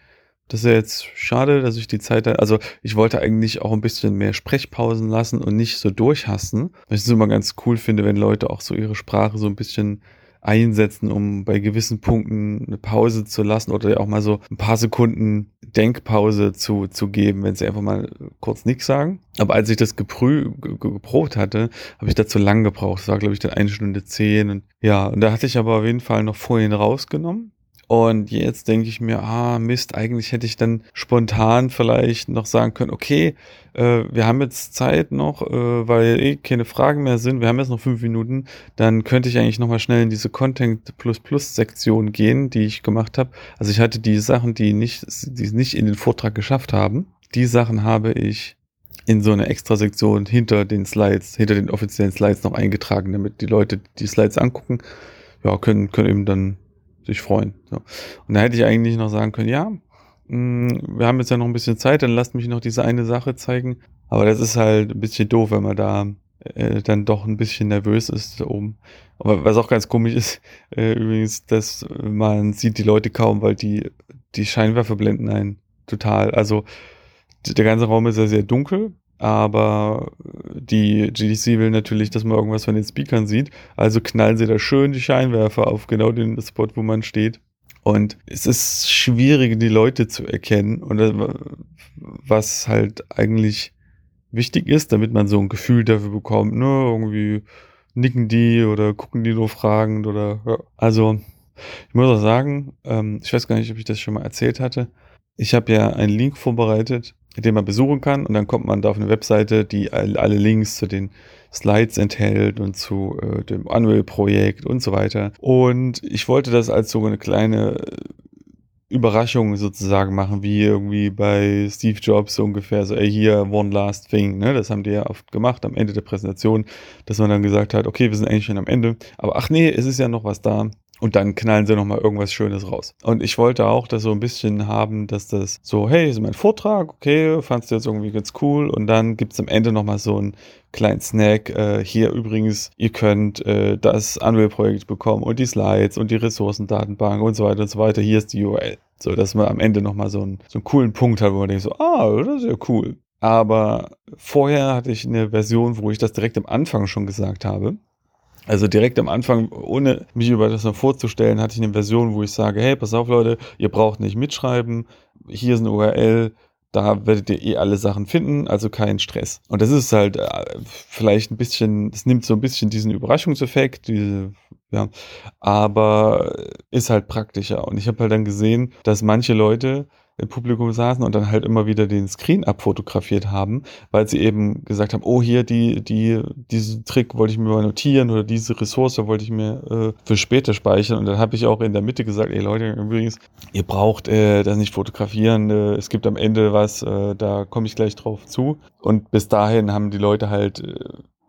das ist ja jetzt schade, dass ich die Zeit, also ich wollte eigentlich auch ein bisschen mehr Sprechpausen lassen und nicht so durchhassen. Weil ich es immer ganz cool finde, wenn Leute auch so ihre Sprache so ein bisschen einsetzen, um bei gewissen Punkten eine Pause zu lassen oder auch mal so ein paar Sekunden Denkpause zu, zu geben, wenn sie einfach mal kurz nichts sagen. Aber als ich das geprü geprobt hatte, habe ich da zu lang gebraucht. Das war, glaube ich, dann eine Stunde zehn. Und ja, und da hatte ich aber auf jeden Fall noch vorhin rausgenommen und jetzt denke ich mir, ah, Mist, eigentlich hätte ich dann spontan vielleicht noch sagen können, okay, äh, wir haben jetzt Zeit noch, äh, weil eh keine Fragen mehr sind, wir haben jetzt noch fünf Minuten, dann könnte ich eigentlich nochmal schnell in diese Content Plus Plus Sektion gehen, die ich gemacht habe. Also ich hatte die Sachen, die nicht, die es nicht in den Vortrag geschafft haben. Die Sachen habe ich in so eine extra Sektion hinter den Slides, hinter den offiziellen Slides noch eingetragen, damit die Leute die Slides angucken, ja, können, können eben dann sich freuen. So. Und da hätte ich eigentlich noch sagen können, ja, mm, wir haben jetzt ja noch ein bisschen Zeit, dann lasst mich noch diese eine Sache zeigen. Aber das ist halt ein bisschen doof, wenn man da äh, dann doch ein bisschen nervös ist da oben. Aber was auch ganz komisch ist, äh, übrigens, dass man sieht die Leute kaum, weil die, die Scheinwerfer blenden einen total. Also der ganze Raum ist ja sehr dunkel aber die GDC will natürlich, dass man irgendwas von den Speakern sieht. Also knallen sie da schön die Scheinwerfer auf genau den Spot, wo man steht. Und es ist schwierig, die Leute zu erkennen. Und was halt eigentlich wichtig ist, damit man so ein Gefühl dafür bekommt, ne, irgendwie nicken die oder gucken die nur fragend oder, ja. also, ich muss auch sagen, ähm, ich weiß gar nicht, ob ich das schon mal erzählt hatte. Ich habe ja einen Link vorbereitet den man besuchen kann. Und dann kommt man da auf eine Webseite, die alle Links zu den Slides enthält und zu äh, dem Unreal-Projekt und so weiter. Und ich wollte das als so eine kleine Überraschung sozusagen machen, wie irgendwie bei Steve Jobs so ungefähr, so, ey, hier, one last thing, ne, das haben die ja oft gemacht am Ende der Präsentation, dass man dann gesagt hat, okay, wir sind eigentlich schon am Ende, aber ach nee, es ist ja noch was da, und dann knallen sie nochmal irgendwas Schönes raus. Und ich wollte auch das so ein bisschen haben, dass das so, hey, ist mein Vortrag, okay, fandst du jetzt irgendwie ganz cool. Und dann gibt's am Ende nochmal so einen kleinen Snack. Äh, hier übrigens, ihr könnt äh, das Unreal-Projekt bekommen und die Slides und die Ressourcendatenbank und so weiter und so weiter. Hier ist die URL. So, dass man am Ende nochmal so einen, so einen coolen Punkt hat, wo man denkt so, ah, das ist ja cool. Aber vorher hatte ich eine Version, wo ich das direkt am Anfang schon gesagt habe. Also direkt am Anfang, ohne mich über das noch vorzustellen, hatte ich eine Version, wo ich sage, hey, pass auf Leute, ihr braucht nicht mitschreiben, hier ist eine URL, da werdet ihr eh alle Sachen finden, also kein Stress. Und das ist halt äh, vielleicht ein bisschen, das nimmt so ein bisschen diesen Überraschungseffekt, diese, ja, aber ist halt praktischer. Und ich habe halt dann gesehen, dass manche Leute Publikum saßen und dann halt immer wieder den Screen abfotografiert haben, weil sie eben gesagt haben, oh hier, die, die, diesen Trick wollte ich mir mal notieren oder diese Ressource wollte ich mir äh, für später speichern. Und dann habe ich auch in der Mitte gesagt, ey Leute, übrigens, ihr braucht äh, das nicht fotografieren, äh, es gibt am Ende was, äh, da komme ich gleich drauf zu. Und bis dahin haben die Leute halt äh,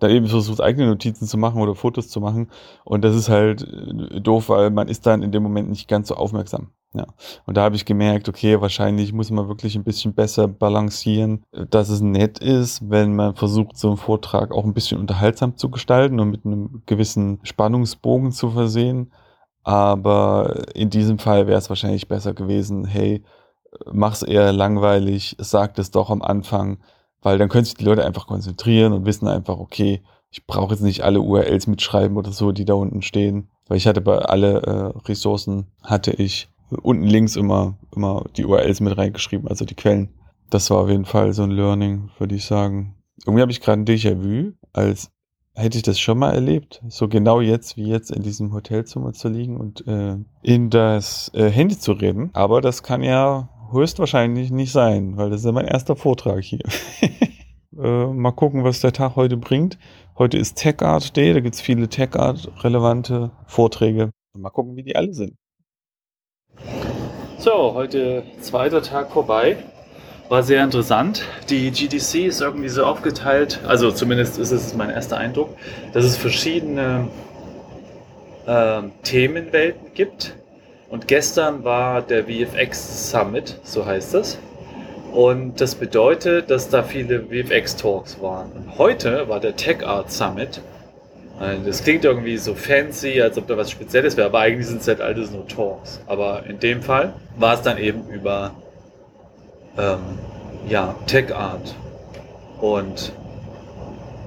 da eben versucht, eigene Notizen zu machen oder Fotos zu machen. Und das ist halt äh, doof, weil man ist dann in dem Moment nicht ganz so aufmerksam. Ja. Und da habe ich gemerkt, okay, wahrscheinlich muss man wirklich ein bisschen besser balancieren, dass es nett ist, wenn man versucht, so einen Vortrag auch ein bisschen unterhaltsam zu gestalten und mit einem gewissen Spannungsbogen zu versehen. Aber in diesem Fall wäre es wahrscheinlich besser gewesen, hey, mach's eher langweilig, sag es doch am Anfang, weil dann können sich die Leute einfach konzentrieren und wissen einfach, okay, ich brauche jetzt nicht alle URLs mitschreiben oder so, die da unten stehen. Weil ich hatte bei alle äh, Ressourcen, hatte ich unten links immer, immer die URLs mit reingeschrieben, also die Quellen. Das war auf jeden Fall so ein Learning, würde ich sagen. Irgendwie habe ich gerade ein Déjà-vu, als hätte ich das schon mal erlebt, so genau jetzt wie jetzt in diesem Hotelzimmer zu liegen und äh, in das äh, Handy zu reden. Aber das kann ja höchstwahrscheinlich nicht sein, weil das ist ja mein erster Vortrag hier. äh, mal gucken, was der Tag heute bringt. Heute ist Tech Art Day, da gibt es viele Tech Art relevante Vorträge. Mal gucken, wie die alle sind. So, heute zweiter Tag vorbei. War sehr interessant. Die GDC ist irgendwie so aufgeteilt, also zumindest ist es mein erster Eindruck, dass es verschiedene äh, Themenwelten gibt. Und gestern war der VFX Summit, so heißt es. Und das bedeutet, dass da viele VFX-Talks waren. Und heute war der Tech Art Summit. Das klingt irgendwie so fancy, als ob da was Spezielles wäre, aber eigentlich sind es halt alles nur Talks. Aber in dem Fall war es dann eben über ähm, ja, Tech Art. Und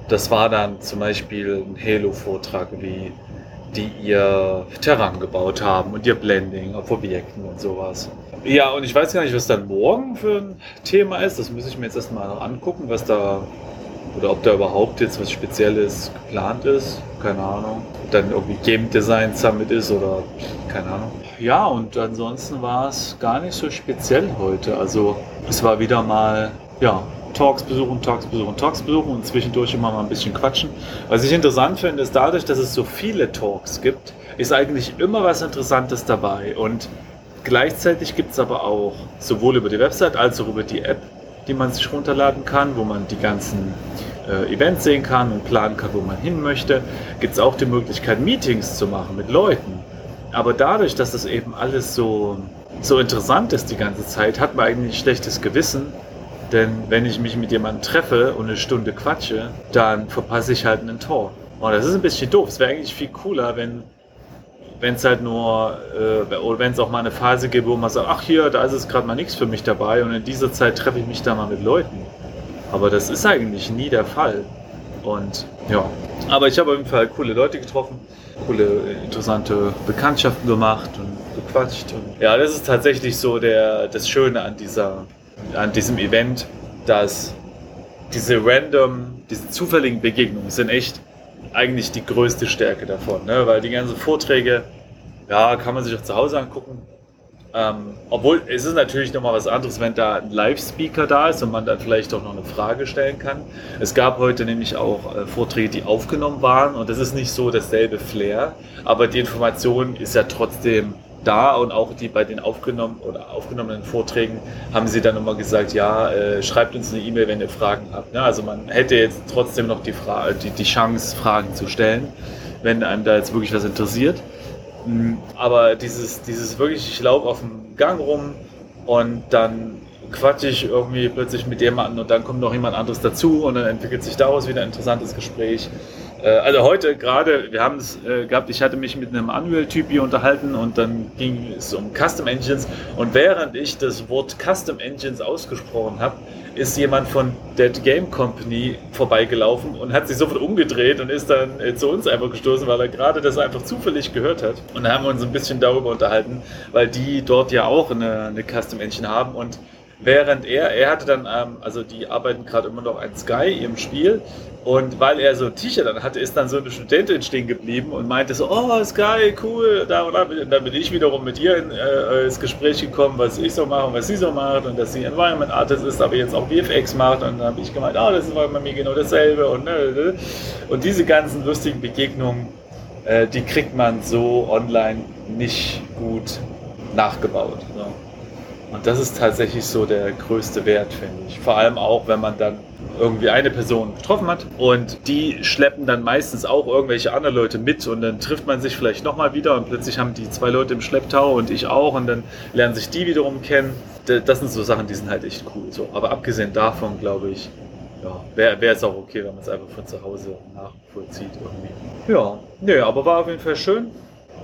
das war dann zum Beispiel ein Halo-Vortrag, wie die ihr Terrain gebaut haben und ihr Blending auf Objekten und sowas. Ja, und ich weiß gar nicht, was dann morgen für ein Thema ist. Das muss ich mir jetzt erstmal angucken, was da oder ob da überhaupt jetzt was Spezielles geplant ist. Keine Ahnung. Ob dann irgendwie Game Design Summit ist oder keine Ahnung. Ja, und ansonsten war es gar nicht so speziell heute. Also es war wieder mal, ja, Talks besuchen, Talks besuchen, Talks besuchen und zwischendurch immer mal ein bisschen quatschen. Was ich interessant finde, ist dadurch, dass es so viele Talks gibt, ist eigentlich immer was Interessantes dabei. Und gleichzeitig gibt es aber auch sowohl über die Website als auch über die App die man sich runterladen kann, wo man die ganzen äh, Events sehen kann und planen kann, wo man hin möchte. Gibt es auch die Möglichkeit, Meetings zu machen mit Leuten. Aber dadurch, dass das eben alles so, so interessant ist die ganze Zeit, hat man eigentlich ein schlechtes Gewissen. Denn wenn ich mich mit jemandem treffe und eine Stunde quatsche, dann verpasse ich halt einen Tor. Und das ist ein bisschen doof. Es wäre eigentlich viel cooler, wenn wenn es halt nur, äh, oder wenn es auch mal eine Phase gibt, wo man sagt, ach hier, da ist es gerade mal nichts für mich dabei und in dieser Zeit treffe ich mich da mal mit Leuten. Aber das ist eigentlich nie der Fall. Und ja, aber ich habe auf jeden Fall coole Leute getroffen, coole, interessante Bekanntschaften gemacht und gequatscht. Und ja, das ist tatsächlich so der, das Schöne an, dieser, an diesem Event, dass diese random, diese zufälligen Begegnungen sind echt eigentlich die größte Stärke davon, ne? weil die ganzen Vorträge, ja, kann man sich auch zu Hause angucken. Ähm, obwohl es ist natürlich nochmal was anderes, wenn da ein Live-Speaker da ist und man dann vielleicht auch noch eine Frage stellen kann. Es gab heute nämlich auch äh, Vorträge, die aufgenommen waren und das ist nicht so dasselbe Flair, aber die Information ist ja trotzdem da und auch die bei den aufgenommen oder aufgenommenen Vorträgen haben sie dann immer gesagt, ja, äh, schreibt uns eine E-Mail, wenn ihr Fragen habt. Ne? Also man hätte jetzt trotzdem noch die, Fra die, die Chance, Fragen zu stellen, wenn einem da jetzt wirklich was interessiert. Mm, aber dieses, dieses wirklich, ich laufe auf dem Gang rum und dann quatsche ich irgendwie plötzlich mit jemandem und dann kommt noch jemand anderes dazu und dann entwickelt sich daraus wieder ein interessantes Gespräch. Äh, also heute gerade, wir haben es äh, gehabt, ich hatte mich mit einem Unreal-Typ hier unterhalten und dann ging es um Custom Engines. Und während ich das Wort Custom Engines ausgesprochen habe, ist jemand von Dead Game Company vorbeigelaufen und hat sich sofort umgedreht und ist dann äh, zu uns einfach gestoßen, weil er gerade das einfach zufällig gehört hat. Und da haben wir uns ein bisschen darüber unterhalten, weil die dort ja auch eine, eine Custom Engine haben. Und während er, er hatte dann, ähm, also die arbeiten gerade immer noch an Sky im Spiel und weil er so ein T-Shirt dann hatte, ist dann so eine Studentin stehen geblieben und meinte so, oh Sky, cool, da und da. Dann bin ich wiederum mit ihr in, äh, ins Gespräch gekommen, was ich so mache und was sie so macht und dass sie Environment Artist ist, aber jetzt auch VFX macht und dann habe ich gemeint, oh, das ist bei mir genau dasselbe und ne, ne. und diese ganzen lustigen Begegnungen, äh, die kriegt man so online nicht gut nachgebaut. So. Und das ist tatsächlich so der größte Wert, finde ich. Vor allem auch, wenn man dann irgendwie eine Person getroffen hat und die schleppen dann meistens auch irgendwelche anderen Leute mit und dann trifft man sich vielleicht nochmal wieder und plötzlich haben die zwei Leute im Schlepptau und ich auch und dann lernen sich die wiederum kennen. Das sind so Sachen, die sind halt echt cool. So. Aber abgesehen davon, glaube ich, ja, wäre es auch okay, wenn man es einfach von zu Hause nachvollzieht irgendwie. Ja, nee, aber war auf jeden Fall schön.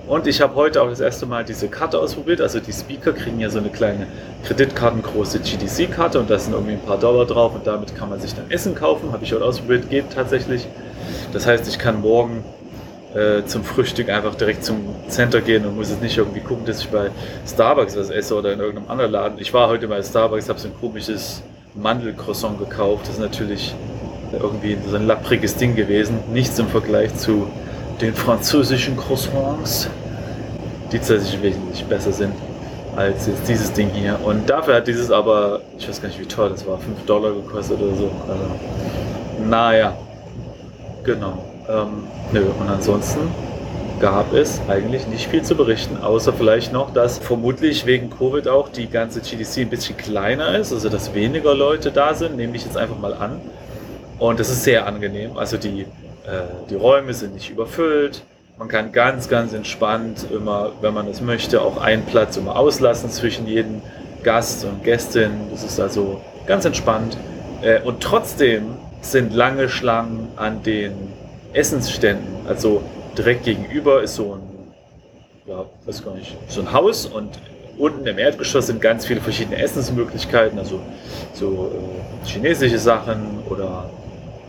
Und ich habe heute auch das erste Mal diese Karte ausprobiert. Also die Speaker kriegen ja so eine kleine kreditkartengroße GDC-Karte und da sind irgendwie ein paar Dollar drauf und damit kann man sich dann Essen kaufen. Habe ich heute ausprobiert, geht tatsächlich. Das heißt, ich kann morgen äh, zum Frühstück einfach direkt zum Center gehen und muss jetzt nicht irgendwie gucken, dass ich bei Starbucks was esse oder in irgendeinem anderen Laden. Ich war heute bei Starbucks, habe so ein komisches Mandelcroissant gekauft. Das ist natürlich irgendwie so ein lappriges Ding gewesen. Nichts im Vergleich zu den französischen Croissants, die tatsächlich wesentlich besser sind als jetzt dieses Ding hier. Und dafür hat dieses aber, ich weiß gar nicht wie teuer das war, 5 Dollar gekostet oder so. Also, naja, genau. Ähm, nö, und ansonsten gab es eigentlich nicht viel zu berichten, außer vielleicht noch, dass vermutlich wegen Covid auch die ganze GDC ein bisschen kleiner ist, also dass weniger Leute da sind, nehme ich jetzt einfach mal an. Und das ist sehr angenehm. Also die äh, die Räume sind nicht überfüllt. Man kann ganz, ganz entspannt immer, wenn man es möchte, auch einen Platz immer auslassen zwischen jedem Gast und Gästin. Das ist also ganz entspannt. Äh, und trotzdem sind lange Schlangen an den Essensständen. Also direkt gegenüber ist so ein, ja, weiß gar nicht, so ein Haus und unten im Erdgeschoss sind ganz viele verschiedene Essensmöglichkeiten, also so äh, chinesische Sachen oder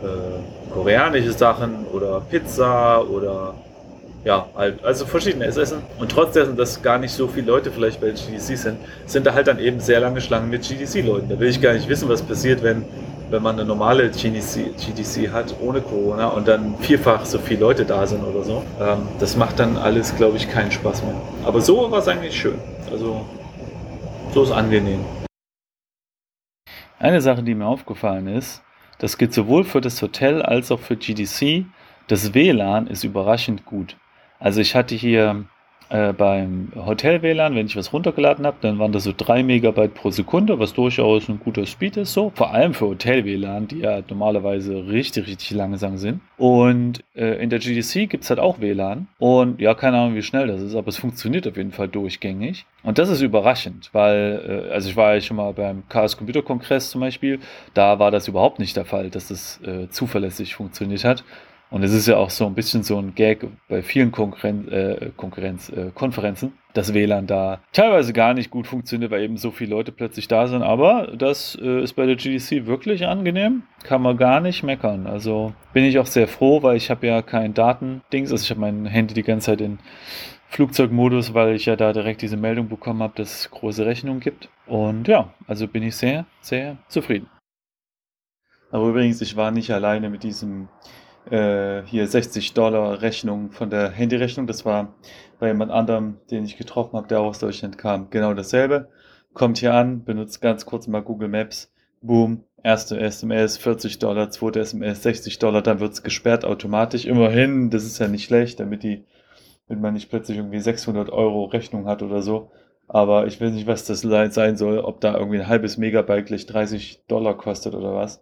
äh, koreanische Sachen oder Pizza oder ja, halt, also verschiedenes Essen. Und trotz dessen, dass gar nicht so viele Leute vielleicht bei GDC sind, sind da halt dann eben sehr lange Schlangen mit GDC-Leuten. Da will ich gar nicht wissen, was passiert, wenn, wenn man eine normale GDC, GDC hat, ohne Corona und dann vierfach so viele Leute da sind oder so. Ähm, das macht dann alles, glaube ich, keinen Spaß mehr. Aber so war es eigentlich schön. Also, so ist angenehm. Eine Sache, die mir aufgefallen ist, das gilt sowohl für das Hotel als auch für GDC. Das WLAN ist überraschend gut. Also ich hatte hier äh, beim Hotel-WLAN, wenn ich was runtergeladen habe, dann waren das so 3 Megabyte pro Sekunde, was durchaus ein guter Speed ist, so. Vor allem für Hotel-WLAN, die ja normalerweise richtig, richtig langsam sind. Und äh, in der GDC gibt es halt auch WLAN. Und ja, keine Ahnung, wie schnell das ist, aber es funktioniert auf jeden Fall durchgängig. Und das ist überraschend, weil, äh, also ich war ja schon mal beim Chaos Computer Kongress zum Beispiel, da war das überhaupt nicht der Fall, dass es äh, zuverlässig funktioniert hat. Und es ist ja auch so ein bisschen so ein Gag bei vielen Konkurren äh, Konkurrenz, äh, Konferenzen, dass WLAN da teilweise gar nicht gut funktioniert, weil eben so viele Leute plötzlich da sind. Aber das äh, ist bei der GDC wirklich angenehm. Kann man gar nicht meckern. Also bin ich auch sehr froh, weil ich habe ja kein Datendings. Also ich habe mein Handy die ganze Zeit in Flugzeugmodus, weil ich ja da direkt diese Meldung bekommen habe, dass es große Rechnungen gibt. Und ja, also bin ich sehr, sehr zufrieden. Aber übrigens, ich war nicht alleine mit diesem äh, hier 60 Dollar Rechnung von der Handyrechnung. Das war bei jemand anderem, den ich getroffen habe, der aus Deutschland kam. Genau dasselbe. Kommt hier an, benutzt ganz kurz mal Google Maps. Boom, erste SMS 40 Dollar, zweite SMS 60 Dollar, dann wird es gesperrt automatisch. Immerhin, das ist ja nicht schlecht, damit die, wenn man nicht plötzlich irgendwie 600 Euro Rechnung hat oder so. Aber ich weiß nicht, was das sein soll, ob da irgendwie ein halbes Megabyte gleich 30 Dollar kostet oder was.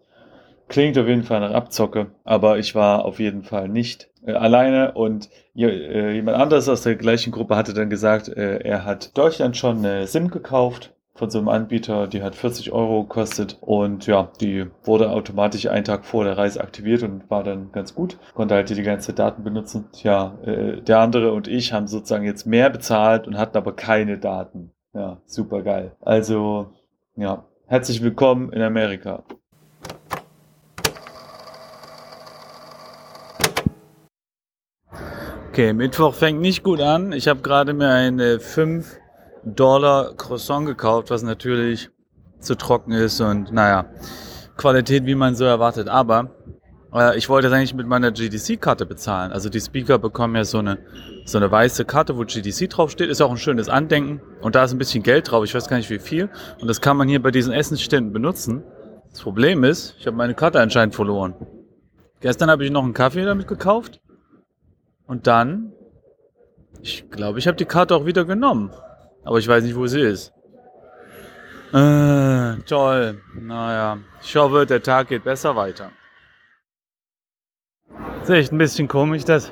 Klingt auf jeden Fall nach Abzocke, aber ich war auf jeden Fall nicht äh, alleine und äh, jemand anderes aus der gleichen Gruppe hatte dann gesagt, äh, er hat Deutschland schon eine SIM gekauft von so einem Anbieter, die hat 40 Euro gekostet und ja, die wurde automatisch einen Tag vor der Reise aktiviert und war dann ganz gut, konnte halt die ganze Daten benutzen. Tja, äh, der andere und ich haben sozusagen jetzt mehr bezahlt und hatten aber keine Daten. Ja, super geil. Also, ja, herzlich willkommen in Amerika. Okay, Mittwoch fängt nicht gut an. Ich habe gerade mir ein 5 Dollar Croissant gekauft, was natürlich zu trocken ist und naja, Qualität, wie man so erwartet. Aber äh, ich wollte das eigentlich mit meiner GDC-Karte bezahlen. Also die Speaker bekommen ja so eine, so eine weiße Karte, wo GDC draufsteht. Ist auch ein schönes Andenken. Und da ist ein bisschen Geld drauf. Ich weiß gar nicht wie viel. Und das kann man hier bei diesen Essensständen benutzen. Das Problem ist, ich habe meine Karte anscheinend verloren. Gestern habe ich noch einen Kaffee damit gekauft. Und dann, ich glaube, ich habe die Karte auch wieder genommen. Aber ich weiß nicht, wo sie ist. Äh, toll. Naja, ich hoffe, der Tag geht besser weiter. Das ist echt ein bisschen komisch, dass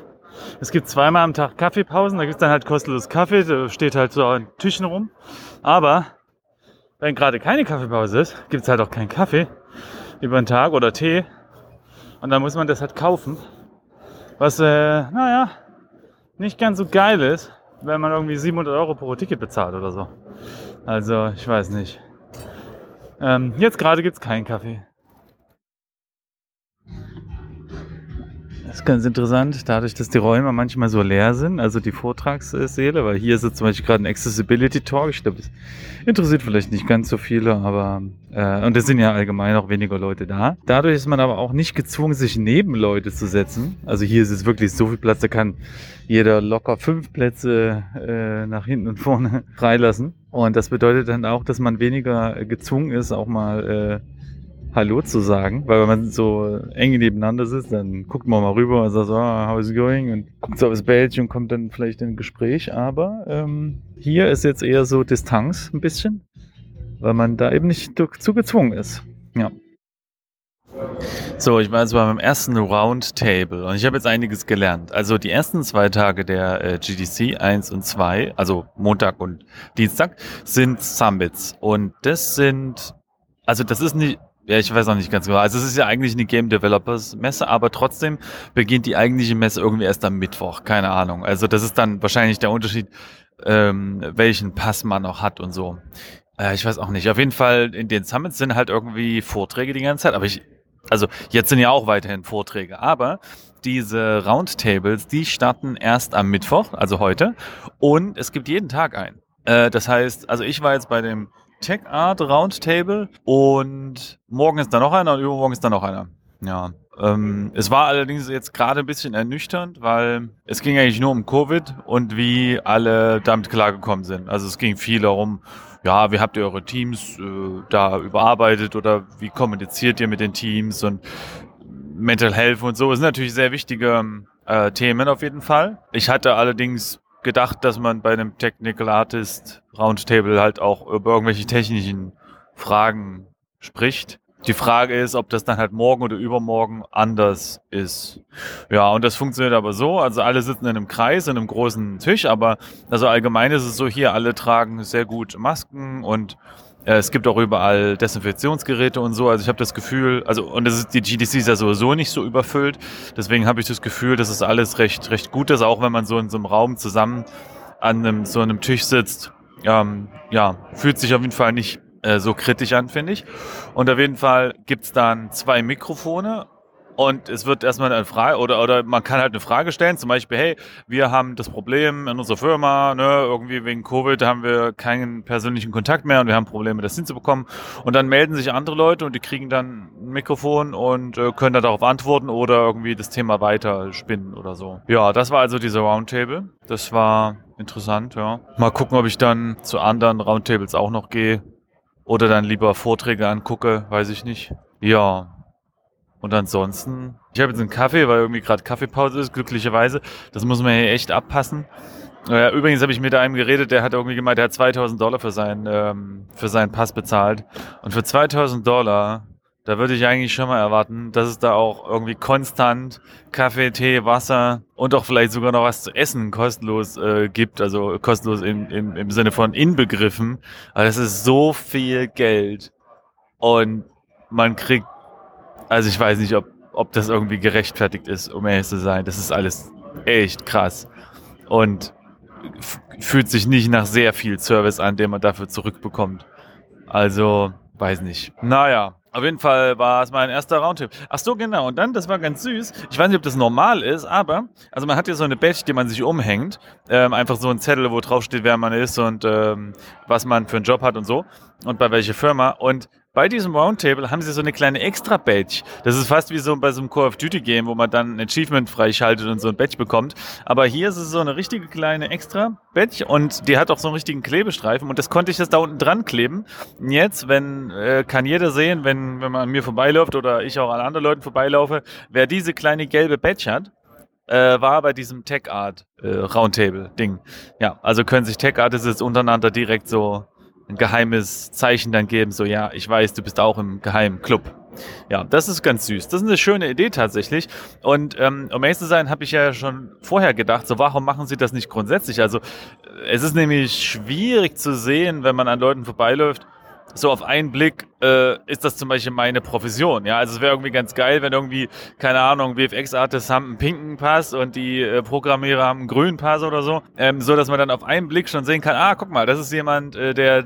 es gibt zweimal am Tag Kaffeepausen, da gibt es dann halt kostenlos Kaffee, da steht halt so an Tischen rum. Aber wenn gerade keine Kaffeepause ist, gibt es halt auch keinen Kaffee über den Tag oder Tee. Und dann muss man das halt kaufen. Was, äh, naja, nicht ganz so geil ist, wenn man irgendwie 700 Euro pro Ticket bezahlt oder so. Also, ich weiß nicht. Ähm, jetzt gerade gibt es keinen Kaffee. Das ist ganz interessant, dadurch, dass die Räume manchmal so leer sind, also die Vortragssäle, weil hier ist jetzt zum Beispiel gerade ein Accessibility Talk. Ich glaube, das interessiert vielleicht nicht ganz so viele, aber äh, und es sind ja allgemein auch weniger Leute da. Dadurch ist man aber auch nicht gezwungen, sich neben Leute zu setzen. Also hier ist es wirklich so viel Platz, da kann jeder locker fünf Plätze äh, nach hinten und vorne freilassen. Und das bedeutet dann auch, dass man weniger gezwungen ist, auch mal äh, Hallo zu sagen, weil wenn man so eng nebeneinander sitzt, dann guckt man mal rüber und sagt so, ah, how is it going? Und guckt so aufs Badge und kommt dann vielleicht in ein Gespräch. Aber ähm, hier ist jetzt eher so Distanz ein bisschen, weil man da eben nicht zu gezwungen ist. Ja. So, ich war jetzt beim ersten Roundtable und ich habe jetzt einiges gelernt. Also die ersten zwei Tage der äh, GDC 1 und 2, also Montag und Dienstag, sind Summits. Und das sind, also das ist nicht, ja, ich weiß auch nicht ganz genau. Also es ist ja eigentlich eine Game Developers Messe, aber trotzdem beginnt die eigentliche Messe irgendwie erst am Mittwoch. Keine Ahnung. Also das ist dann wahrscheinlich der Unterschied, ähm, welchen Pass man noch hat und so. Äh, ich weiß auch nicht. Auf jeden Fall in den Summits sind halt irgendwie Vorträge die ganze Zeit. Aber ich, also jetzt sind ja auch weiterhin Vorträge. Aber diese Roundtables, die starten erst am Mittwoch, also heute. Und es gibt jeden Tag einen. Äh, das heißt, also ich war jetzt bei dem Tech Art Roundtable und morgen ist da noch einer und übermorgen ist da noch einer. Ja. Ähm, es war allerdings jetzt gerade ein bisschen ernüchternd, weil es ging eigentlich nur um Covid und wie alle damit klargekommen sind. Also es ging viel darum, ja, wie habt ihr eure Teams äh, da überarbeitet oder wie kommuniziert ihr mit den Teams und Mental Health und so. Das sind natürlich sehr wichtige äh, Themen auf jeden Fall. Ich hatte allerdings gedacht, dass man bei einem Technical Artist Roundtable halt auch über irgendwelche technischen Fragen spricht. Die Frage ist, ob das dann halt morgen oder übermorgen anders ist. Ja, und das funktioniert aber so. Also alle sitzen in einem Kreis, in einem großen Tisch, aber also allgemein ist es so hier, alle tragen sehr gut Masken und es gibt auch überall Desinfektionsgeräte und so. Also ich habe das Gefühl, also und das ist, die GDC ist ja sowieso nicht so überfüllt. Deswegen habe ich das Gefühl, dass es alles recht, recht gut ist, auch wenn man so in so einem Raum zusammen an einem, so einem Tisch sitzt. Ähm, ja, fühlt sich auf jeden Fall nicht äh, so kritisch an, finde ich. Und auf jeden Fall gibt's dann zwei Mikrofone und es wird erstmal eine Frage, oder, oder man kann halt eine Frage stellen, zum Beispiel, hey, wir haben das Problem in unserer Firma, ne, irgendwie wegen Covid haben wir keinen persönlichen Kontakt mehr und wir haben Probleme, das hinzubekommen. Und dann melden sich andere Leute und die kriegen dann ein Mikrofon und äh, können dann darauf antworten oder irgendwie das Thema weiter spinnen oder so. Ja, das war also dieser Roundtable. Das war interessant, ja. Mal gucken, ob ich dann zu anderen Roundtables auch noch gehe oder dann lieber Vorträge angucke, weiß ich nicht. Ja, und ansonsten, ich habe jetzt einen Kaffee, weil irgendwie gerade Kaffeepause ist, glücklicherweise. Das muss man hier echt abpassen. Äh, übrigens habe ich mit einem geredet, der hat irgendwie gemeint, der hat 2000 Dollar für seinen, ähm, für seinen Pass bezahlt. Und für 2000 Dollar, da würde ich eigentlich schon mal erwarten, dass es da auch irgendwie konstant Kaffee, Tee, Wasser und auch vielleicht sogar noch was zu essen kostenlos äh, gibt. Also kostenlos im, im, im Sinne von inbegriffen. Aber das ist so viel Geld. Und man kriegt also ich weiß nicht, ob, ob das irgendwie gerechtfertigt ist, um ehrlich zu sein. Das ist alles echt krass. Und fühlt sich nicht nach sehr viel Service an, den man dafür zurückbekommt. Also, weiß nicht. Naja, Auf jeden Fall war es mein erster Roundtable. Ach so, genau. Und dann, das war ganz süß. Ich weiß nicht, ob das normal ist, aber, also man hat ja so eine Badge, die man sich umhängt. Ähm, einfach so ein Zettel, wo drauf steht, wer man ist und ähm, was man für einen Job hat und so. Und bei welcher Firma. Und bei diesem Roundtable haben sie so eine kleine Extra-Badge. Das ist fast wie so bei so einem Call of Duty-Game, wo man dann ein Achievement freischaltet und so ein Badge bekommt. Aber hier ist es so eine richtige kleine Extra-Badge und die hat auch so einen richtigen Klebestreifen und das konnte ich jetzt da unten dran kleben. Und jetzt, wenn, äh, kann jeder sehen, wenn, wenn man an mir vorbeiläuft oder ich auch an anderen Leuten vorbeilaufe, wer diese kleine gelbe Badge hat, äh, war bei diesem Tech Art äh. Ja, also können sich Tech Artists jetzt untereinander direkt so ein geheimes Zeichen dann geben, so ja, ich weiß, du bist auch im geheimen Club. Ja, das ist ganz süß. Das ist eine schöne Idee tatsächlich. Und ähm, um ehrlich zu sein, habe ich ja schon vorher gedacht, so warum machen sie das nicht grundsätzlich? Also es ist nämlich schwierig zu sehen, wenn man an Leuten vorbeiläuft, so auf einen Blick äh, ist das zum Beispiel meine Profession. Ja, also es wäre irgendwie ganz geil, wenn irgendwie, keine Ahnung, VFX-Artists haben einen pinken Pass und die äh, Programmierer haben einen grünen Pass oder so. Ähm, so, dass man dann auf einen Blick schon sehen kann, ah, guck mal, das ist jemand, äh, der äh,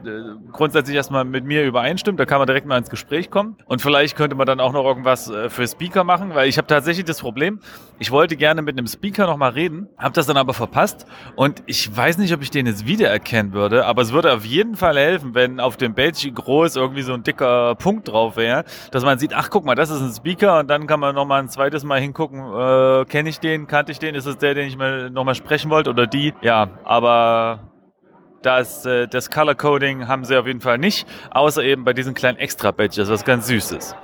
grundsätzlich erstmal mit mir übereinstimmt. Da kann man direkt mal ins Gespräch kommen. Und vielleicht könnte man dann auch noch irgendwas äh, für Speaker machen, weil ich habe tatsächlich das Problem, ich wollte gerne mit einem Speaker nochmal reden, habe das dann aber verpasst. Und ich weiß nicht, ob ich den jetzt wiedererkennen würde, aber es würde auf jeden Fall helfen, wenn auf dem Badge groß irgendwie so ein dicker Punkt drauf wäre, dass man sieht, ach guck mal, das ist ein Speaker und dann kann man nochmal ein zweites Mal hingucken, äh, kenne ich den, kannte ich den, ist es der, den ich mal nochmal sprechen wollte oder die? Ja, aber das, äh, das Color Coding haben sie auf jeden Fall nicht, außer eben bei diesen kleinen Extra-Badges, was ganz süß ist.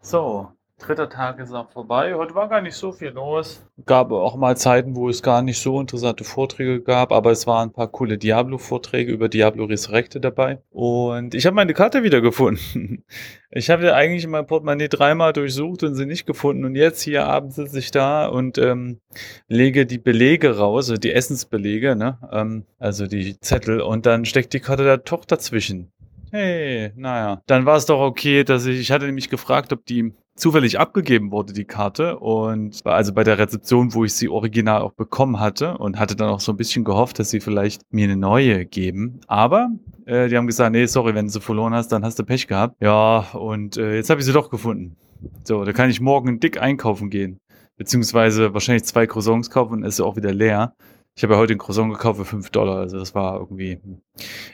So, dritter Tag ist auch vorbei. Heute war gar nicht so viel los. Gab auch mal Zeiten, wo es gar nicht so interessante Vorträge gab, aber es waren ein paar coole Diablo-Vorträge über Diablo Resurrected dabei. Und ich habe meine Karte wiedergefunden. Ich habe eigentlich mein Portemonnaie dreimal durchsucht und sie nicht gefunden. Und jetzt hier abends sitze ich da und ähm, lege die Belege raus, also die Essensbelege, ne? Ähm, also die Zettel. Und dann steckt die Karte da doch dazwischen. Hey, naja. Dann war es doch okay, dass ich, ich hatte nämlich gefragt, ob die zufällig abgegeben wurde, die Karte. Und also bei der Rezeption, wo ich sie original auch bekommen hatte und hatte dann auch so ein bisschen gehofft, dass sie vielleicht mir eine neue geben. Aber äh, die haben gesagt, nee, sorry, wenn du sie verloren hast, dann hast du Pech gehabt. Ja, und äh, jetzt habe ich sie doch gefunden. So, da kann ich morgen dick einkaufen gehen. Beziehungsweise wahrscheinlich zwei Croissants kaufen und ist auch wieder leer. Ich habe ja heute ein Croissant gekauft für 5 Dollar, also das war irgendwie. Hm.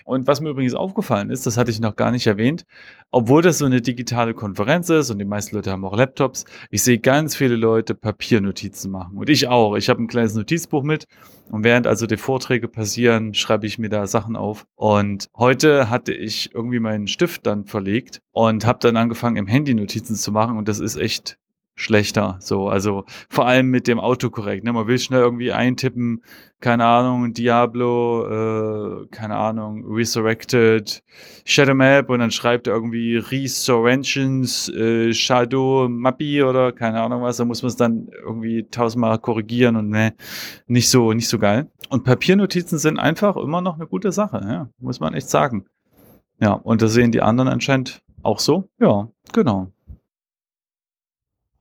Und was mir übrigens aufgefallen ist, das hatte ich noch gar nicht erwähnt, obwohl das so eine digitale Konferenz ist und die meisten Leute haben auch Laptops, ich sehe ganz viele Leute Papiernotizen machen. Und ich auch. Ich habe ein kleines Notizbuch mit und während also die Vorträge passieren, schreibe ich mir da Sachen auf. Und heute hatte ich irgendwie meinen Stift dann verlegt und habe dann angefangen, im Handy Notizen zu machen und das ist echt schlechter. So, also vor allem mit dem Autokorrekt. Ne? Man will schnell irgendwie eintippen, keine Ahnung, Diablo, äh, keine Ahnung, Resurrected, Shadow Map und dann schreibt er irgendwie Resurrections, äh, Shadow Mappi oder keine Ahnung was. Da muss man es dann irgendwie tausendmal korrigieren und ne, nicht so, nicht so geil. Und Papiernotizen sind einfach immer noch eine gute Sache, ja, muss man echt sagen. Ja, und das sehen die anderen anscheinend auch so. Ja, genau.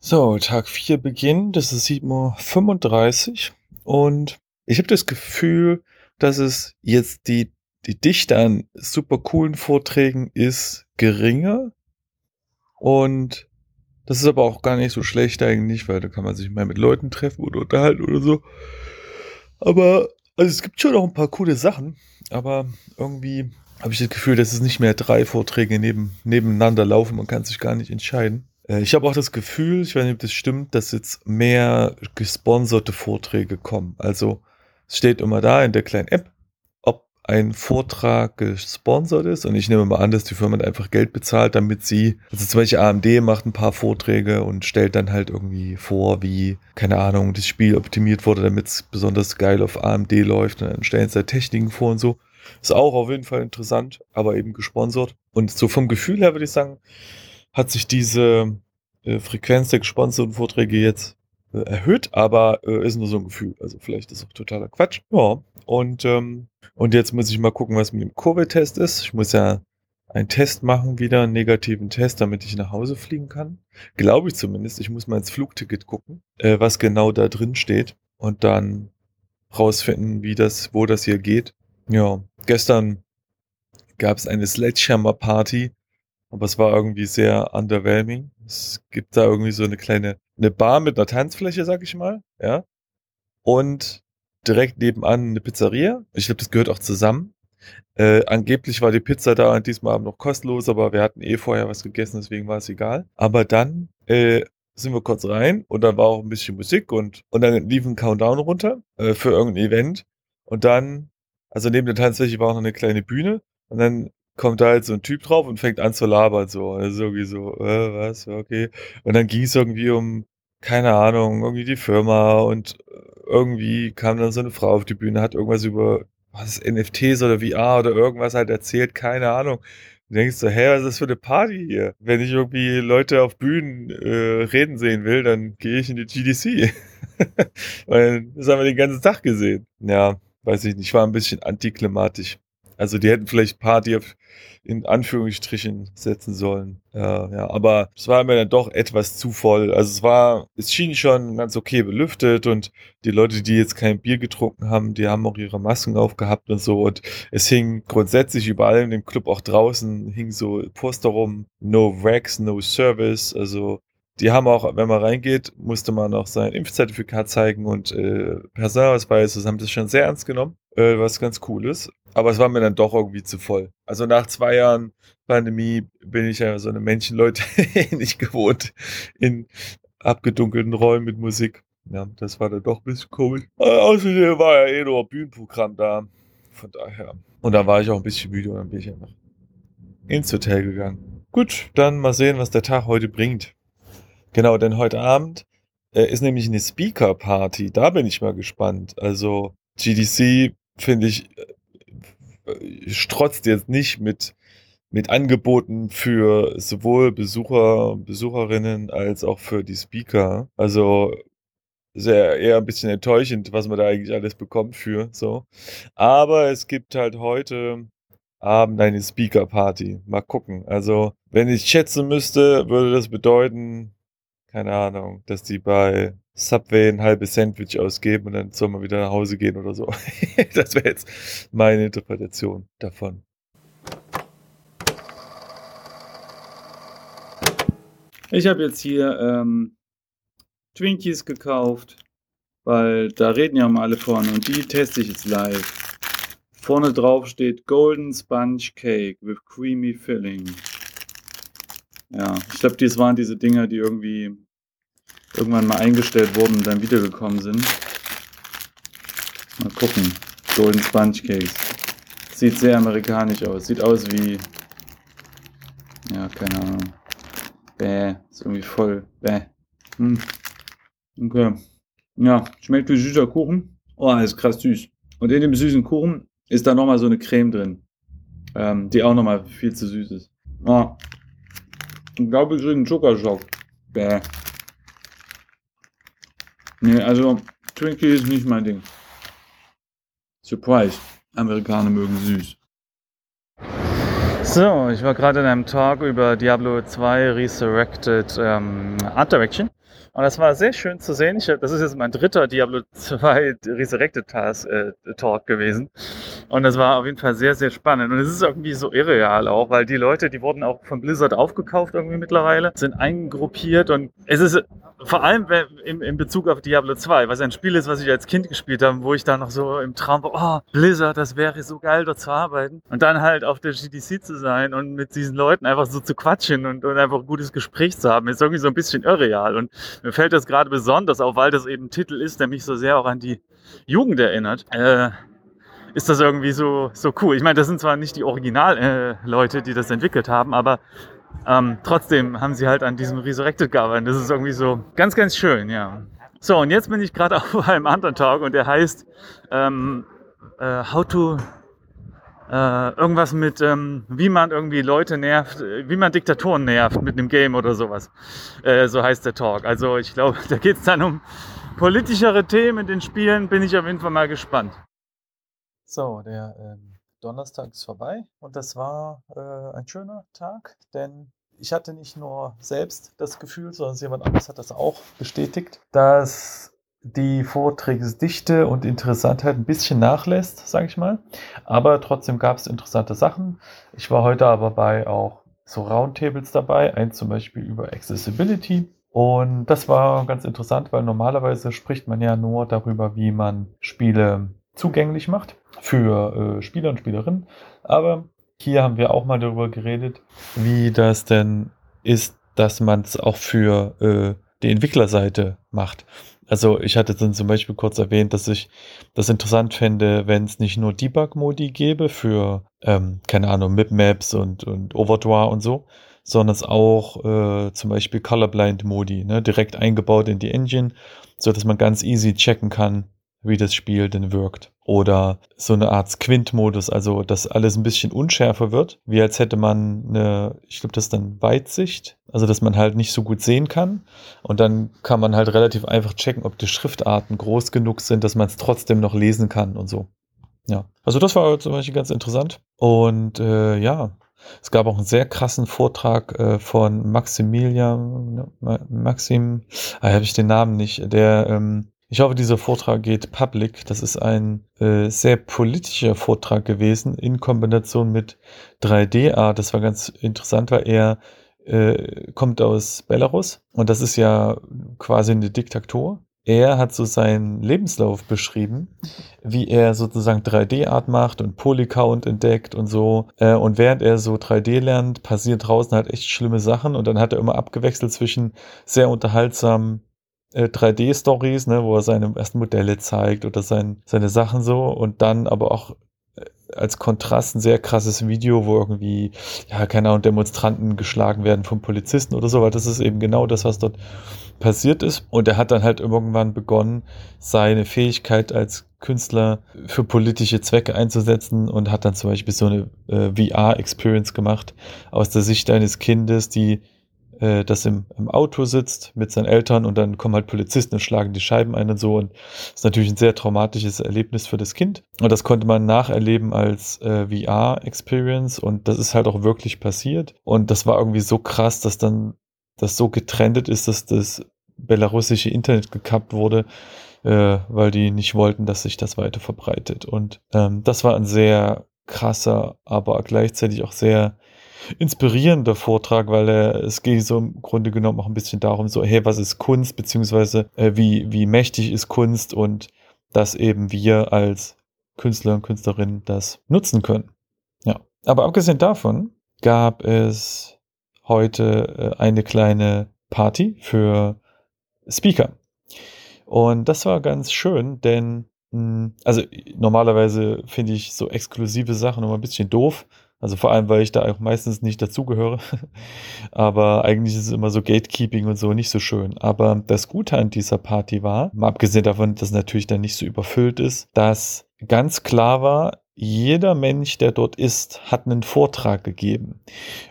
So, Tag 4 beginnt, das ist 7.35 Uhr und ich habe das Gefühl, dass es jetzt die, die Dichte an super coolen Vorträgen ist geringer und das ist aber auch gar nicht so schlecht eigentlich, weil da kann man sich mal mit Leuten treffen oder unterhalten oder so. Aber also es gibt schon noch ein paar coole Sachen, aber irgendwie habe ich das Gefühl, dass es nicht mehr drei Vorträge neben, nebeneinander laufen, man kann sich gar nicht entscheiden. Äh, ich habe auch das Gefühl, ich weiß nicht, ob das stimmt, dass jetzt mehr gesponserte Vorträge kommen. Also es steht immer da in der kleinen App, ob ein Vortrag gesponsert ist. Und ich nehme mal an, dass die Firma einfach Geld bezahlt, damit sie, also zum Beispiel AMD macht ein paar Vorträge und stellt dann halt irgendwie vor, wie, keine Ahnung, das Spiel optimiert wurde, damit es besonders geil auf AMD läuft. Und dann stellen sie da Techniken vor und so. Ist auch auf jeden Fall interessant, aber eben gesponsert. Und so vom Gefühl her würde ich sagen, hat sich diese äh, Frequenz der gesponserten Vorträge jetzt äh, erhöht, aber äh, ist nur so ein Gefühl. Also vielleicht ist auch totaler Quatsch. Ja, und, ähm, und jetzt muss ich mal gucken, was mit dem Covid-Test ist. Ich muss ja einen Test machen, wieder einen negativen Test, damit ich nach Hause fliegen kann. Glaube ich zumindest. Ich muss mal ins Flugticket gucken, äh, was genau da drin steht und dann rausfinden, wie das, wo das hier geht. Ja, gestern gab es eine Sledgehammer Party aber es war irgendwie sehr underwhelming. Es gibt da irgendwie so eine kleine, eine Bar mit einer Tanzfläche, sag ich mal, ja. Und direkt nebenan eine Pizzeria. Ich glaube, das gehört auch zusammen. Äh, angeblich war die Pizza da an diesem Abend noch kostenlos, aber wir hatten eh vorher was gegessen, deswegen war es egal. Aber dann äh, sind wir kurz rein und dann war auch ein bisschen Musik und, und dann lief ein Countdown runter äh, für irgendein Event. Und dann, also neben der Tanzfläche war auch noch eine kleine Bühne und dann kommt da halt so ein Typ drauf und fängt an zu labern so. Also irgendwie so, äh, was, okay. Und dann ging es irgendwie um, keine Ahnung, irgendwie die Firma und irgendwie kam dann so eine Frau auf die Bühne, hat irgendwas über was NFTs oder VR oder irgendwas halt erzählt, keine Ahnung. Du denkst so, hä, was ist das für eine Party hier? Wenn ich irgendwie Leute auf Bühnen äh, reden sehen will, dann gehe ich in die GDC. Weil das haben wir den ganzen Tag gesehen. Ja, weiß ich nicht, war ein bisschen antiklimatisch. Also die hätten vielleicht Party in Anführungsstrichen setzen sollen. Äh, ja, aber es war mir dann doch etwas zu voll. Also es war, es schien schon ganz okay belüftet und die Leute, die jetzt kein Bier getrunken haben, die haben auch ihre Masken aufgehabt und so und es hing grundsätzlich überall in dem Club auch draußen hing so Poster rum, no Wax, no Service, also die haben auch, wenn man reingeht, musste man auch sein Impfzertifikat zeigen und äh, Personalausweis. Das haben das schon sehr ernst genommen, äh, was ganz cool ist. Aber es war mir dann doch irgendwie zu voll. Also nach zwei Jahren Pandemie bin ich ja so eine Menschenleute nicht gewohnt in abgedunkelten Räumen mit Musik. Ja, das war dann doch ein bisschen komisch. Aber außerdem war ja eh nur Bühnenprogramm da. Von daher. Und da war ich auch ein bisschen müde und dann bin ich einfach ins Hotel gegangen. Gut, dann mal sehen, was der Tag heute bringt. Genau, denn heute Abend äh, ist nämlich eine Speaker-Party. Da bin ich mal gespannt. Also GDC, finde ich, äh, strotzt jetzt nicht mit, mit Angeboten für sowohl Besucher, Besucherinnen als auch für die Speaker. Also sehr eher ein bisschen enttäuschend, was man da eigentlich alles bekommt für so. Aber es gibt halt heute Abend eine Speaker Party. Mal gucken. Also, wenn ich schätzen müsste, würde das bedeuten, keine Ahnung, dass die bei Subway ein halbes Sandwich ausgeben und dann soll man wieder nach Hause gehen oder so. das wäre jetzt meine Interpretation davon. Ich habe jetzt hier ähm, Twinkies gekauft, weil da reden ja mal alle vorne und die teste ich jetzt live. Vorne drauf steht Golden Sponge Cake with Creamy Filling. Ja, ich glaube, dies waren diese Dinger, die irgendwie irgendwann mal eingestellt wurden und dann wiedergekommen sind. Mal gucken. Golden Sponge Cakes. Sieht sehr amerikanisch aus. Sieht aus wie. Ja, keine Ahnung. Bäh. Ist irgendwie voll. Bäh. Hm. Okay. Ja, schmeckt wie süßer Kuchen. Oh, ist krass süß. Und in dem süßen Kuchen ist da nochmal so eine Creme drin. Ähm, die auch nochmal viel zu süß ist. Oh, ich glaube, ich kriege einen Zuckerschock. Bäh. Nee, also Twinkie ist nicht mein Ding. Surprise. Amerikaner mögen süß. So, ich war gerade in einem Talk über Diablo 2 Resurrected ähm, Art Direction. Und das war sehr schön zu sehen. Ich, das ist jetzt mein dritter Diablo 2 Resurrected Task, äh, Talk gewesen. Und das war auf jeden Fall sehr, sehr spannend. Und es ist irgendwie so irreal auch, weil die Leute, die wurden auch von Blizzard aufgekauft irgendwie mittlerweile, sind eingruppiert und es ist vor allem in, Bezug auf Diablo 2, was ein Spiel ist, was ich als Kind gespielt habe, wo ich da noch so im Traum war, oh, Blizzard, das wäre so geil, dort zu arbeiten. Und dann halt auf der GDC zu sein und mit diesen Leuten einfach so zu quatschen und, und einfach ein gutes Gespräch zu haben, ist irgendwie so ein bisschen irreal. Und mir fällt das gerade besonders auf, weil das eben ein Titel ist, der mich so sehr auch an die Jugend erinnert. Äh, ist das irgendwie so, so cool. Ich meine, das sind zwar nicht die Original-Leute, äh, die das entwickelt haben, aber ähm, trotzdem haben sie halt an diesem Resurrected gearbeitet. Das ist irgendwie so ganz, ganz schön, ja. So, und jetzt bin ich gerade auf einem anderen Talk und der heißt ähm, äh, How to äh, irgendwas mit, ähm, wie man irgendwie Leute nervt, wie man Diktatoren nervt mit einem Game oder sowas. Äh, so heißt der Talk. Also ich glaube, da geht es dann um politischere Themen in den Spielen. Bin ich auf jeden Fall mal gespannt. So, der ähm, Donnerstag ist vorbei und das war äh, ein schöner Tag, denn ich hatte nicht nur selbst das Gefühl, sondern jemand anderes hat das auch bestätigt, dass die Vortragsdichte und Interessantheit ein bisschen nachlässt, sage ich mal. Aber trotzdem gab es interessante Sachen. Ich war heute aber bei auch so Roundtables dabei, eins zum Beispiel über Accessibility. Und das war ganz interessant, weil normalerweise spricht man ja nur darüber, wie man Spiele zugänglich macht für äh, Spieler und Spielerinnen. Aber hier haben wir auch mal darüber geredet, wie das denn ist, dass man es auch für äh, die Entwicklerseite macht. Also ich hatte dann zum Beispiel kurz erwähnt, dass ich das interessant fände, wenn es nicht nur Debug-Modi gäbe für, ähm, keine Ahnung, Mip-Maps und, und Overdraw und so, sondern es auch äh, zum Beispiel Colorblind-Modi ne, direkt eingebaut in die Engine, so dass man ganz easy checken kann, wie das Spiel denn wirkt. Oder so eine Art Squint-Modus, also dass alles ein bisschen unschärfer wird, wie als hätte man eine, ich glaube, das ist dann Weitsicht, also dass man halt nicht so gut sehen kann. Und dann kann man halt relativ einfach checken, ob die Schriftarten groß genug sind, dass man es trotzdem noch lesen kann und so. Ja, also das war zum Beispiel ganz interessant. Und äh, ja, es gab auch einen sehr krassen Vortrag äh, von Maximilian, Maxim, ah, habe ich den Namen nicht, der ähm, ich hoffe, dieser Vortrag geht public. Das ist ein äh, sehr politischer Vortrag gewesen in Kombination mit 3D-Art. Das war ganz interessant, weil er äh, kommt aus Belarus und das ist ja quasi eine Diktatur. Er hat so seinen Lebenslauf beschrieben, wie er sozusagen 3D-Art macht und Polycount entdeckt und so. Äh, und während er so 3D lernt, passieren draußen halt echt schlimme Sachen und dann hat er immer abgewechselt zwischen sehr unterhaltsamen äh, 3D-Stories, ne, wo er seine ersten Modelle zeigt oder sein, seine Sachen so und dann aber auch als Kontrast ein sehr krasses Video, wo irgendwie, ja, keine Ahnung, Demonstranten geschlagen werden von Polizisten oder so, weil das ist eben genau das, was dort passiert ist. Und er hat dann halt irgendwann begonnen, seine Fähigkeit als Künstler für politische Zwecke einzusetzen und hat dann zum Beispiel so eine äh, VR-Experience gemacht aus der Sicht eines Kindes, die äh, das im, im Auto sitzt mit seinen Eltern und dann kommen halt Polizisten und schlagen die Scheiben ein und so. Und das ist natürlich ein sehr traumatisches Erlebnis für das Kind. Und das konnte man nacherleben als äh, VR-Experience und das ist halt auch wirklich passiert. Und das war irgendwie so krass, dass dann das so getrennt ist, dass das belarussische Internet gekappt wurde, äh, weil die nicht wollten, dass sich das weiter verbreitet. Und ähm, das war ein sehr krasser, aber gleichzeitig auch sehr inspirierender Vortrag, weil er, es geht so im Grunde genommen auch ein bisschen darum, so, hey, was ist Kunst, beziehungsweise äh, wie, wie mächtig ist Kunst und dass eben wir als Künstler und Künstlerinnen das nutzen können. Ja. Aber abgesehen davon gab es heute äh, eine kleine Party für Speaker. Und das war ganz schön, denn mh, hm, also normalerweise finde ich so exklusive Sachen immer ein bisschen doof, also vor allem, weil ich da auch meistens nicht dazugehöre. Aber eigentlich ist es immer so Gatekeeping und so nicht so schön. Aber das Gute an dieser Party war, mal abgesehen davon, dass natürlich dann nicht so überfüllt ist, dass ganz klar war, jeder Mensch, der dort ist, hat einen Vortrag gegeben.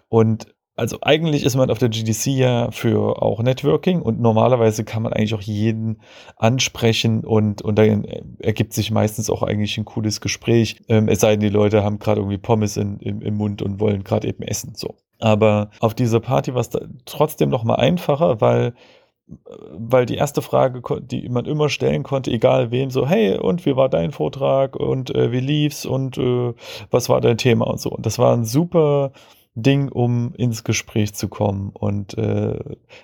Und also eigentlich ist man auf der GDC ja für auch Networking und normalerweise kann man eigentlich auch jeden ansprechen und, und dann ergibt sich meistens auch eigentlich ein cooles Gespräch. Ähm, es sei denn, die Leute haben gerade irgendwie Pommes in, im, im Mund und wollen gerade eben essen. So. Aber auf dieser Party war es trotzdem noch mal einfacher, weil weil die erste Frage, die man immer stellen konnte, egal wem, so, hey, und wie war dein Vortrag und äh, wie lief's und äh, was war dein Thema und so. Und das war ein super Ding, um ins Gespräch zu kommen. Und äh,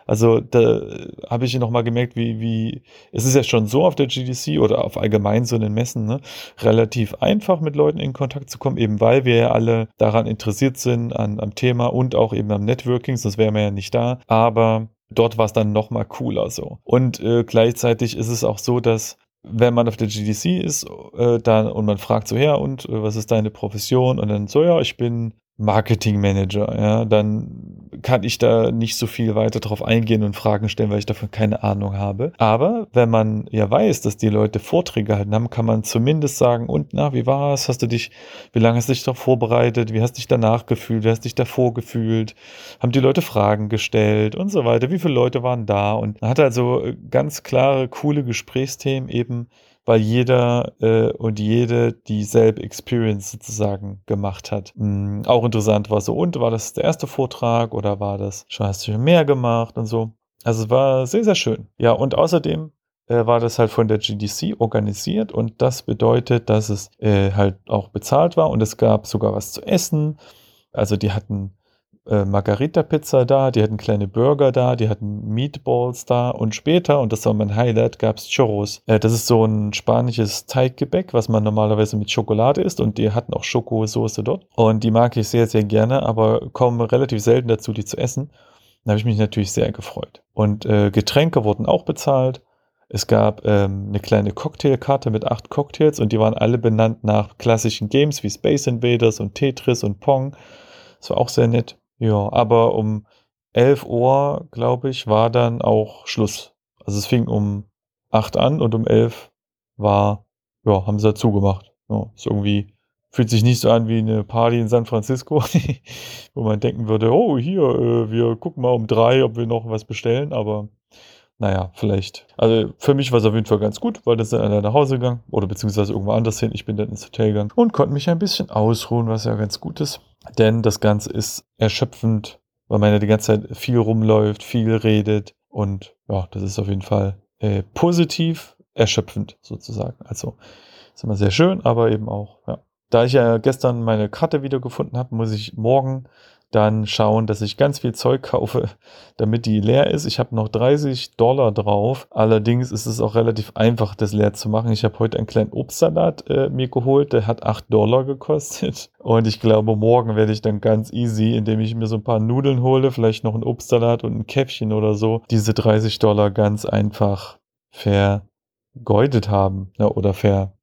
also da habe ich nochmal gemerkt, wie, wie, es ist ja schon so auf der GDC oder auf allgemein so in den Messen, ne, relativ einfach mit Leuten in Kontakt zu kommen, eben weil wir ja alle daran interessiert sind, an, am Thema und auch eben am Networking, sonst wären wir ja nicht da. Aber dort war es dann nochmal cooler so. Und äh, gleichzeitig ist es auch so, dass wenn man auf der GDC ist, äh, dann und man fragt so, ja, und äh, was ist deine Profession? Und dann so, ja, ich bin Marketing Manager, ja, dann kann ich da nicht so viel weiter drauf eingehen und Fragen stellen, weil ich davon keine Ahnung habe. Aber wenn man ja weiß, dass die Leute Vorträge halten haben, kann man zumindest sagen, und na, wie war's? Hast du dich, wie lange hast du dich darauf vorbereitet? Wie hast du dich danach gefühlt? Wie hast du dich davor gefühlt? Haben die Leute Fragen gestellt und so weiter? Wie viele Leute waren da? Und man hat also ganz klare, coole Gesprächsthemen eben weil jeder äh, und jede dieselbe Experience sozusagen gemacht hat. Mhm, auch interessant war so, und war das der erste Vortrag oder war das schon, hast du schon mehr gemacht und so. Also es war sehr, sehr schön. Ja, und außerdem äh, war das halt von der GDC organisiert und das bedeutet, dass es äh, halt auch bezahlt war und es gab sogar was zu essen. Also die hatten äh, Margarita-Pizza da, die hatten kleine Burger da, die hatten Meatballs da und später, und das war mein Highlight, gab es Churros. Äh, das ist so ein spanisches Teiggebäck, was man normalerweise mit Schokolade isst und die hatten auch Schokosoße dort. Und die mag ich sehr, sehr gerne, aber komme relativ selten dazu, die zu essen. Da habe ich mich natürlich sehr gefreut. Und äh, Getränke wurden auch bezahlt. Es gab ähm, eine kleine Cocktailkarte mit acht Cocktails und die waren alle benannt nach klassischen Games wie Space Invaders und Tetris und Pong. Das war auch sehr nett. Ja, aber um 11 Uhr, glaube ich, war dann auch Schluss. Also es fing um 8 an und um 11 war, ja, haben sie dazu gemacht. Ja, ist irgendwie, fühlt sich nicht so an wie eine Party in San Francisco, wo man denken würde, oh, hier, äh, wir gucken mal um drei, ob wir noch was bestellen, aber naja, vielleicht. Also für mich war es auf jeden Fall ganz gut, weil das dann nach Hause gegangen oder beziehungsweise irgendwo anders hin. Ich bin dann ins Hotel gegangen und konnte mich ein bisschen ausruhen, was ja ganz gut ist. Denn das Ganze ist erschöpfend, weil man ja die ganze Zeit viel rumläuft, viel redet und ja, das ist auf jeden Fall äh, positiv erschöpfend sozusagen. Also ist immer sehr schön, aber eben auch, ja. Da ich ja gestern meine Karte wiedergefunden habe, muss ich morgen dann schauen, dass ich ganz viel Zeug kaufe, damit die leer ist. Ich habe noch 30 Dollar drauf. Allerdings ist es auch relativ einfach, das leer zu machen. Ich habe heute einen kleinen Obstsalat äh, mir geholt, der hat 8 Dollar gekostet. Und ich glaube, morgen werde ich dann ganz easy, indem ich mir so ein paar Nudeln hole, vielleicht noch einen Obstsalat und ein Käffchen oder so, diese 30 Dollar ganz einfach vergeudet haben ja, oder ver,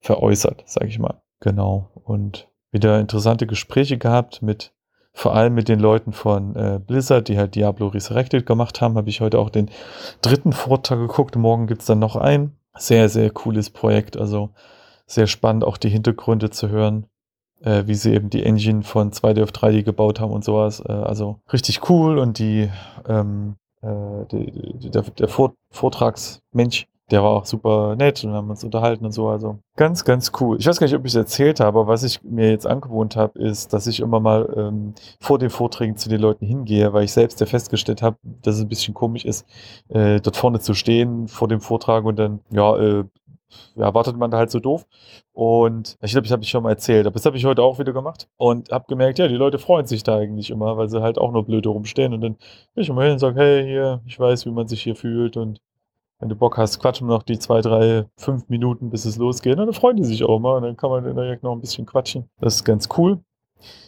veräußert, sage ich mal. Genau. Und wieder interessante Gespräche gehabt mit vor allem mit den Leuten von äh, Blizzard, die halt Diablo Resurrected gemacht haben, habe ich heute auch den dritten Vortrag geguckt. Morgen gibt es dann noch einen. Sehr, sehr cooles Projekt. Also sehr spannend, auch die Hintergründe zu hören, äh, wie sie eben die Engine von 2D auf 3D gebaut haben und sowas. Äh, also richtig cool und die, ähm, äh, die, die der, der Vortragsmensch der war auch super nett und haben uns unterhalten und so. Also ganz, ganz cool. Ich weiß gar nicht, ob ich es erzählt habe, aber was ich mir jetzt angewohnt habe, ist, dass ich immer mal ähm, vor den Vorträgen zu den Leuten hingehe, weil ich selbst ja festgestellt habe, dass es ein bisschen komisch ist, äh, dort vorne zu stehen vor dem Vortrag und dann, ja, äh, ja, wartet man da halt so doof. Und ich glaube, ich habe ich schon mal erzählt, aber das habe ich heute auch wieder gemacht und habe gemerkt, ja, die Leute freuen sich da eigentlich immer, weil sie halt auch nur blöde rumstehen und dann bin ich immer hin und sage, hey, hier, ich weiß, wie man sich hier fühlt und wenn du Bock hast, quatschen wir noch die zwei, drei, fünf Minuten, bis es losgeht. Dann freuen die sich auch mal und dann kann man Jagd noch ein bisschen quatschen. Das ist ganz cool.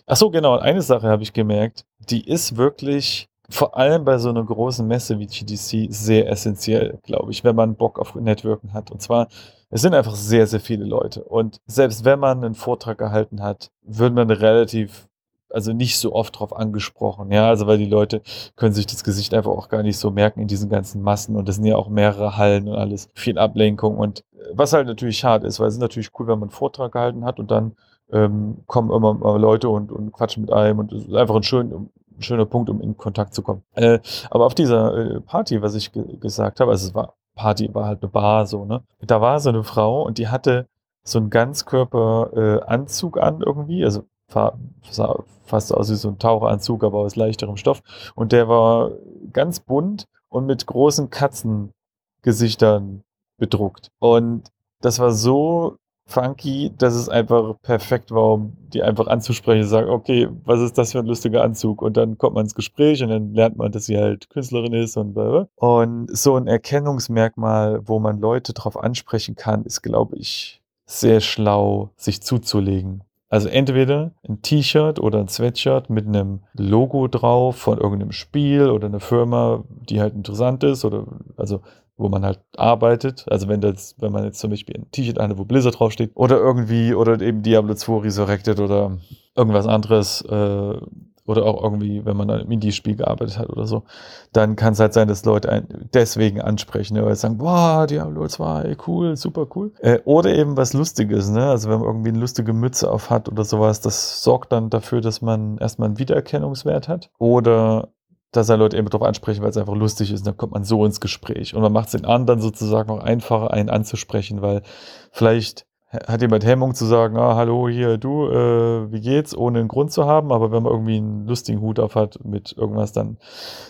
Ach so, genau. Eine Sache habe ich gemerkt, die ist wirklich vor allem bei so einer großen Messe wie GDC sehr essentiell, glaube ich, wenn man Bock auf Networken hat. Und zwar, es sind einfach sehr, sehr viele Leute. Und selbst wenn man einen Vortrag gehalten hat, würde man relativ also nicht so oft drauf angesprochen, ja, also weil die Leute können sich das Gesicht einfach auch gar nicht so merken in diesen ganzen Massen und das sind ja auch mehrere Hallen und alles, viel Ablenkung und äh, was halt natürlich schade ist, weil es ist natürlich cool, wenn man einen Vortrag gehalten hat und dann ähm, kommen immer mal Leute und, und quatschen mit einem und es ist einfach ein, schön, schöner Punkt, um in Kontakt zu kommen. Äh, aber auf dieser äh, Party, was ich ge gesagt habe, also es war Party, war halt eine Bar so, ne, da war so eine Frau und die hatte so einen Ganzkörperanzug äh, an irgendwie, also sah fast aus wie so ein Taucheranzug, aber aus leichterem Stoff. Und der war ganz bunt und mit großen Katzengesichtern bedruckt. Und das war so funky, dass es einfach perfekt war, um die einfach anzusprechen und sagen, okay, was ist das für ein lustiger Anzug? Und dann kommt man ins Gespräch und dann lernt man, dass sie halt Künstlerin ist und und so ein Erkennungsmerkmal, wo man Leute drauf ansprechen kann, ist, glaube ich, sehr schlau, sich zuzulegen. Also entweder ein T-Shirt oder ein Sweatshirt mit einem Logo drauf von irgendeinem Spiel oder einer Firma, die halt interessant ist oder also wo man halt arbeitet. Also wenn das, wenn man jetzt zum Beispiel ein T-Shirt eine, wo Blizzard draufsteht oder irgendwie oder eben Diablo 2 Resurrected oder irgendwas anderes, äh, oder auch irgendwie, wenn man an einem Indie-Spiel gearbeitet hat oder so, dann kann es halt sein, dass Leute einen deswegen ansprechen, ne, weil sie sagen, boah, Diablo 2, cool, super cool. Äh, oder eben was Lustiges, ne? Also wenn man irgendwie eine lustige Mütze auf hat oder sowas, das sorgt dann dafür, dass man erstmal einen Wiedererkennungswert hat. Oder dass er Leute eben darauf ansprechen, weil es einfach lustig ist. Und dann kommt man so ins Gespräch. Und man macht es den anderen sozusagen auch einfacher, einen anzusprechen, weil vielleicht hat jemand Hemmung zu sagen, ah, hallo, hier, du, äh, wie geht's, ohne einen Grund zu haben, aber wenn man irgendwie einen lustigen Hut auf hat mit irgendwas, dann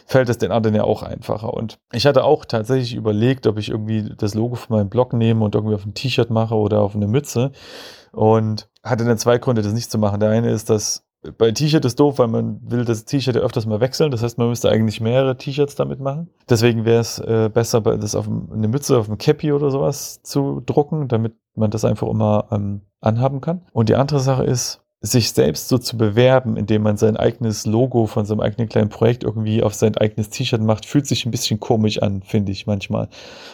fällt es den anderen ja auch einfacher. Und ich hatte auch tatsächlich überlegt, ob ich irgendwie das Logo von meinem Blog nehme und irgendwie auf ein T-Shirt mache oder auf eine Mütze und hatte dann zwei Gründe, das nicht zu machen. Der eine ist, dass bei T-Shirt ist doof, weil man will das T-Shirt ja öfters mal wechseln. Das heißt, man müsste eigentlich mehrere T-Shirts damit machen. Deswegen wäre es äh, besser, das auf eine Mütze, auf einem Cappy oder sowas zu drucken, damit man das einfach immer ähm, anhaben kann. Und die andere Sache ist, sich selbst so zu bewerben, indem man sein eigenes Logo von seinem eigenen kleinen Projekt irgendwie auf sein eigenes T-Shirt macht, fühlt sich ein bisschen komisch an, finde ich manchmal.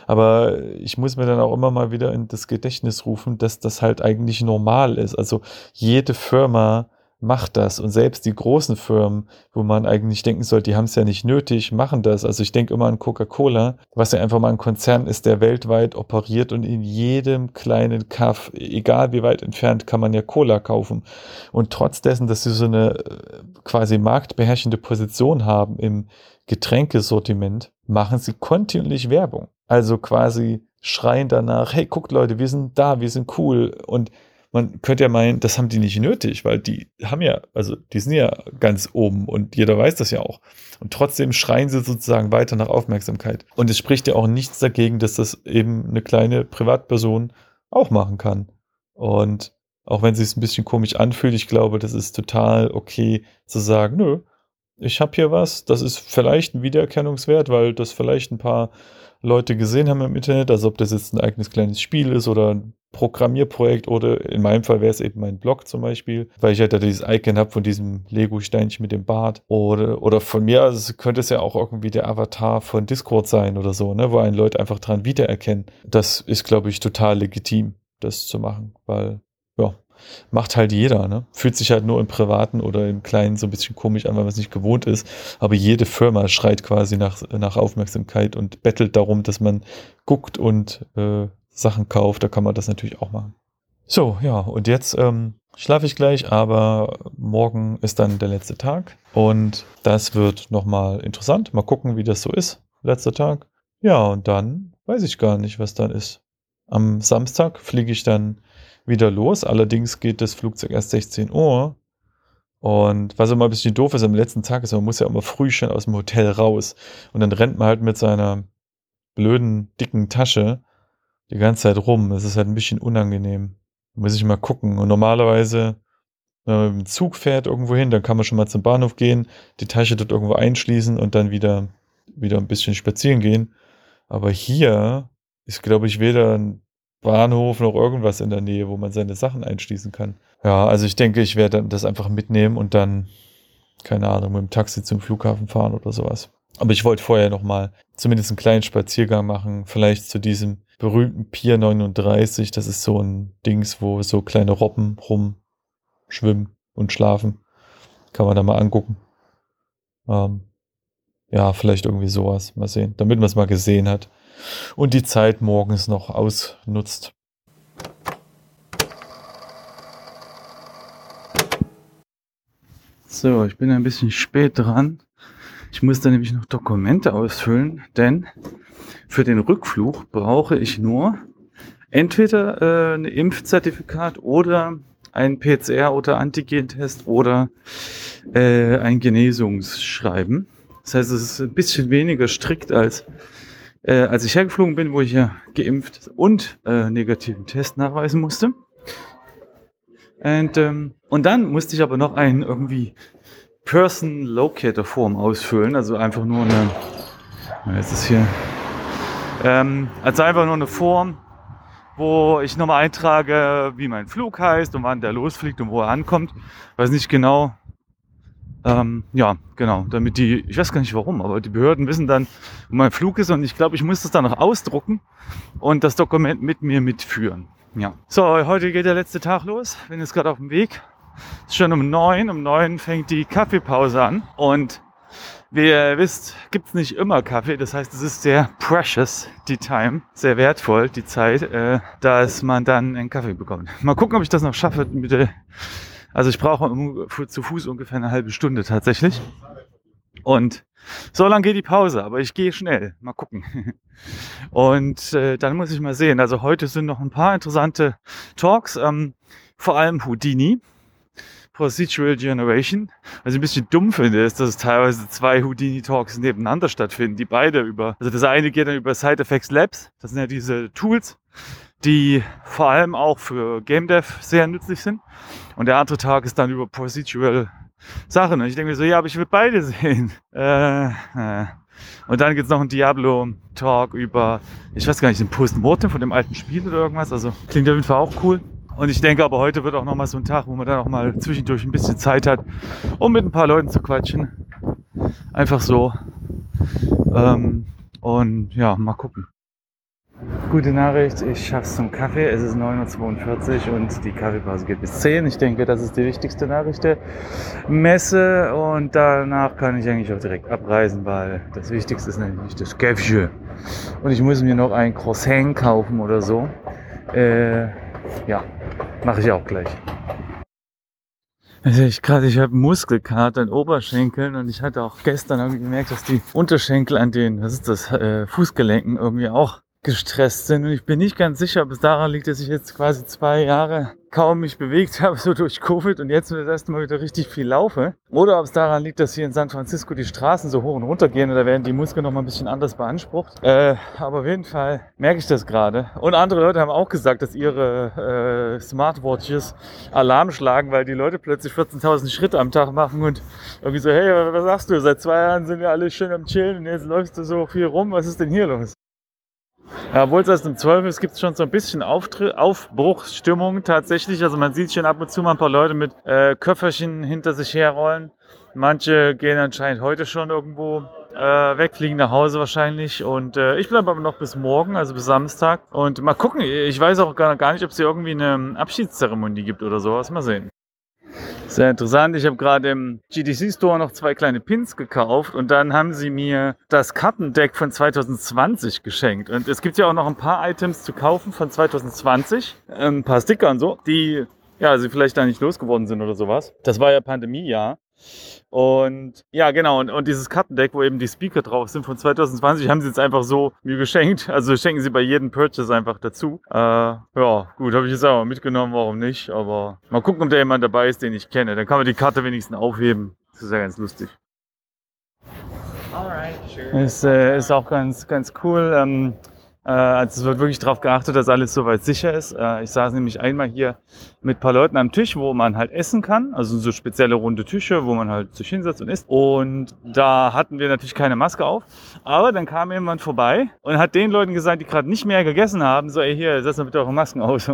Aber ich muss mir dann auch immer mal wieder in das Gedächtnis rufen, dass das halt eigentlich normal ist. Also jede Firma macht das. Und selbst die großen Firmen, wo man eigentlich denken sollte, die haben es ja nicht nötig, machen das. Also ich denke immer an Coca-Cola, was ja einfach mal ein Konzern ist, der weltweit operiert und in jedem kleinen Kaff, egal wie weit entfernt, kann man ja Cola kaufen. Und trotz dessen, dass sie so eine äh, quasi marktbeherrschende Position haben im Getränkesortiment, machen sie kontinuierlich Werbung. Also quasi schreien danach, hey, guckt Leute, wir sind da, wir sind cool. Und man könnte ja meinen, das haben die nicht nötig, weil die haben ja, also die sind ja ganz oben und jeder weiß das ja auch. Und trotzdem schreien sie sozusagen weiter nach Aufmerksamkeit. Und es spricht ja auch nichts dagegen, dass das eben eine kleine Privatperson auch machen kann. Und auch wenn es sich ein bisschen komisch anfühlt, ich glaube, das ist total okay zu sagen, nö, ich habe hier was, das ist vielleicht ein Wiedererkennungswert, weil das vielleicht ein paar Leute gesehen haben im Internet, also ob das jetzt ein eigenes kleines Spiel ist oder ein Programmierprojekt oder in meinem Fall wäre es eben mein Blog zum Beispiel, weil ich halt da dieses Icon habe von diesem Lego-Steinchen mit dem Bart oder, oder von mir, also könnte es ja auch irgendwie der Avatar von Discord sein oder so, ne, wo einen Leute einfach dran wiedererkennen. Das ist, glaube ich, total legitim, das zu machen, weil, macht halt jeder, ne? Fühlt sich halt nur im Privaten oder im Kleinen so ein bisschen komisch an, weil man es nicht gewohnt ist. Aber jede Firma schreit quasi nach, nach Aufmerksamkeit und bettelt darum, dass man guckt und äh, Sachen kauft, da kann man das natürlich auch machen. So, ja, und jetzt ähm, schlafe ich gleich, aber morgen ist dann der letzte Tag und das wird nochmal interessant. Mal gucken, wie das so ist, letzter Tag. Ja, und dann weiß ich gar nicht, was dann ist. Am Samstag fliege ich dann wieder los, allerdings geht das Flugzeug erst 16 Uhr. Und was immer ein bisschen doof ist am letzten Tag ist, man muss ja immer früh schon aus dem Hotel raus. Und dann rennt man halt mit seiner blöden, dicken Tasche die ganze Zeit rum. Das ist halt ein bisschen unangenehm. Muss ich mal gucken. Und normalerweise, wenn man mit dem Zug fährt irgendwo hin, dann kann man schon mal zum Bahnhof gehen, die Tasche dort irgendwo einschließen und dann wieder, wieder ein bisschen spazieren gehen. Aber hier ist, glaube ich, weder ein Bahnhof noch irgendwas in der Nähe, wo man seine Sachen einschließen kann. Ja, also ich denke, ich werde das einfach mitnehmen und dann, keine Ahnung, mit dem Taxi zum Flughafen fahren oder sowas. Aber ich wollte vorher noch mal zumindest einen kleinen Spaziergang machen, vielleicht zu diesem berühmten Pier 39. Das ist so ein Dings, wo so kleine Robben rumschwimmen und schlafen. Kann man da mal angucken. Ähm, ja, vielleicht irgendwie sowas. Mal sehen. Damit man es mal gesehen hat. Und die Zeit morgens noch ausnutzt. So, ich bin ein bisschen spät dran. Ich muss da nämlich noch Dokumente ausfüllen, denn für den Rückflug brauche ich nur entweder äh, ein Impfzertifikat oder ein PCR- oder Antigentest oder äh, ein Genesungsschreiben. Das heißt, es ist ein bisschen weniger strikt als äh, als ich hergeflogen bin, wo ich ja geimpft und äh, negativen Test nachweisen musste. Und, ähm, und dann musste ich aber noch einen irgendwie Person Locator Form ausfüllen, also einfach nur eine, jetzt ist hier ähm, also einfach nur eine Form, wo ich nochmal eintrage, wie mein Flug heißt und wann der losfliegt und wo er ankommt. Weiß nicht genau. Ähm, ja, genau, damit die, ich weiß gar nicht warum, aber die Behörden wissen dann, wo mein Flug ist und ich glaube, ich muss das dann noch ausdrucken und das Dokument mit mir mitführen. Ja. So, heute geht der letzte Tag los. Bin jetzt gerade auf dem Weg. Ist schon um neun. Um neun fängt die Kaffeepause an und wie ihr wisst, gibt's nicht immer Kaffee. Das heißt, es ist sehr precious, die Time. Sehr wertvoll, die Zeit, äh, dass man dann einen Kaffee bekommt. Mal gucken, ob ich das noch schaffe. Mit der, also ich brauche zu Fuß ungefähr eine halbe Stunde tatsächlich. Und so lange geht die Pause, aber ich gehe schnell. Mal gucken. Und äh, dann muss ich mal sehen. Also heute sind noch ein paar interessante Talks. Ähm, vor allem Houdini Procedural Generation. Was ich ein bisschen dumm finde, ist, dass es teilweise zwei Houdini-Talks nebeneinander stattfinden, die beide über, also das eine geht dann über Side Effects Labs, das sind ja diese Tools, die vor allem auch für Game Dev sehr nützlich sind. Und der andere Tag ist dann über Procedural Sachen. Und ich denke mir so, ja, aber ich will beide sehen. Äh, äh. Und dann gibt es noch einen Diablo-Talk über, ich weiß gar nicht, den Postmortem von dem alten Spiel oder irgendwas. Also klingt auf jeden Fall auch cool. Und ich denke aber heute wird auch nochmal so ein Tag, wo man dann auch mal zwischendurch ein bisschen Zeit hat, um mit ein paar Leuten zu quatschen. Einfach so. Ähm, und ja, mal gucken. Gute Nachricht, ich schaff's zum Kaffee. Es ist 9.42 Uhr und die Kaffeepause geht bis 10. Ich denke, das ist die wichtigste Nachricht der Messe und danach kann ich eigentlich auch direkt abreisen, weil das Wichtigste ist nämlich das Kaffee. Und ich muss mir noch ein Croissant kaufen oder so. Äh, ja, mache ich auch gleich. Also ich gerade, ich habe Muskelkater in Oberschenkeln und ich hatte auch gestern irgendwie gemerkt, dass die Unterschenkel an den, was ist das, äh, Fußgelenken irgendwie auch gestresst sind. Und ich bin nicht ganz sicher, ob es daran liegt, dass ich jetzt quasi zwei Jahre kaum mich bewegt habe, so durch Covid und jetzt das erste Mal wieder richtig viel laufe. Oder ob es daran liegt, dass hier in San Francisco die Straßen so hoch und runter gehen und da werden die Muskeln noch mal ein bisschen anders beansprucht. Äh, aber auf jeden Fall merke ich das gerade. Und andere Leute haben auch gesagt, dass ihre äh, Smartwatches Alarm schlagen, weil die Leute plötzlich 14.000 Schritte am Tag machen und irgendwie so, hey, was sagst du? Seit zwei Jahren sind wir alle schön am Chillen und jetzt läufst du so viel rum. Was ist denn hier los? Ja, obwohl es erst um 12 ist, gibt es schon so ein bisschen Auftritt, Aufbruchsstimmung tatsächlich. Also man sieht schon ab und zu mal ein paar Leute mit äh, Köfferchen hinter sich herrollen. Manche gehen anscheinend heute schon irgendwo äh, weg, fliegen nach Hause wahrscheinlich. Und äh, ich bleibe aber noch bis morgen, also bis Samstag. Und mal gucken, ich weiß auch gar, gar nicht, ob es hier irgendwie eine Abschiedszeremonie gibt oder sowas. Mal sehen. Sehr interessant. Ich habe gerade im GDC Store noch zwei kleine Pins gekauft und dann haben sie mir das Kartendeck von 2020 geschenkt. Und es gibt ja auch noch ein paar Items zu kaufen von 2020, ein paar Sticker und so, die ja, sie vielleicht da nicht losgeworden sind oder sowas. Das war ja Pandemiejahr. Und ja, genau, und, und dieses Kartendeck, wo eben die Speaker drauf sind von 2020, haben sie jetzt einfach so mir geschenkt. Also schenken sie bei jedem Purchase einfach dazu. Äh, ja, gut, habe ich jetzt auch mitgenommen, warum nicht? Aber mal gucken, ob da jemand dabei ist, den ich kenne. Dann kann man die Karte wenigstens aufheben. Das ist ja ganz lustig. Alright, sure. Ist, äh, ist auch ganz, ganz cool. Ähm, äh, also es wird wirklich darauf geachtet, dass alles soweit sicher ist. Äh, ich saß nämlich einmal hier mit ein paar Leuten am Tisch, wo man halt essen kann. Also so spezielle runde Tische, wo man halt sich hinsetzt und isst. Und da hatten wir natürlich keine Maske auf. Aber dann kam jemand vorbei und hat den Leuten gesagt, die gerade nicht mehr gegessen haben, so, ey, hier, setzt mal bitte eure Masken auf.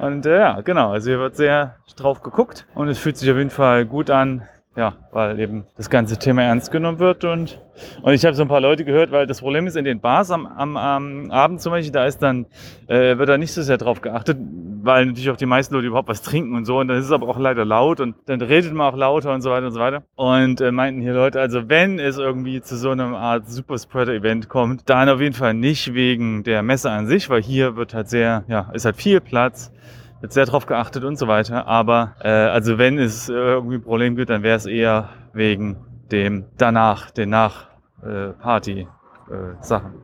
Und äh, ja, genau. Also hier wird sehr drauf geguckt und es fühlt sich auf jeden Fall gut an, ja, weil eben das ganze Thema ernst genommen wird und, und ich habe so ein paar Leute gehört, weil das Problem ist in den Bars am, am, am Abend zum Beispiel, da ist dann, äh, wird da nicht so sehr drauf geachtet, weil natürlich auch die meisten Leute überhaupt was trinken und so und dann ist es aber auch leider laut und dann redet man auch lauter und so weiter und so weiter. Und äh, meinten hier Leute, also wenn es irgendwie zu so einer Art Superspreader-Event kommt, dann auf jeden Fall nicht wegen der Messe an sich, weil hier wird halt sehr, ja, ist halt viel Platz, wird sehr drauf geachtet und so weiter. Aber äh, also wenn es äh, irgendwie ein Problem gibt, dann wäre es eher wegen dem danach, den Nach-Party-Sachen. Äh,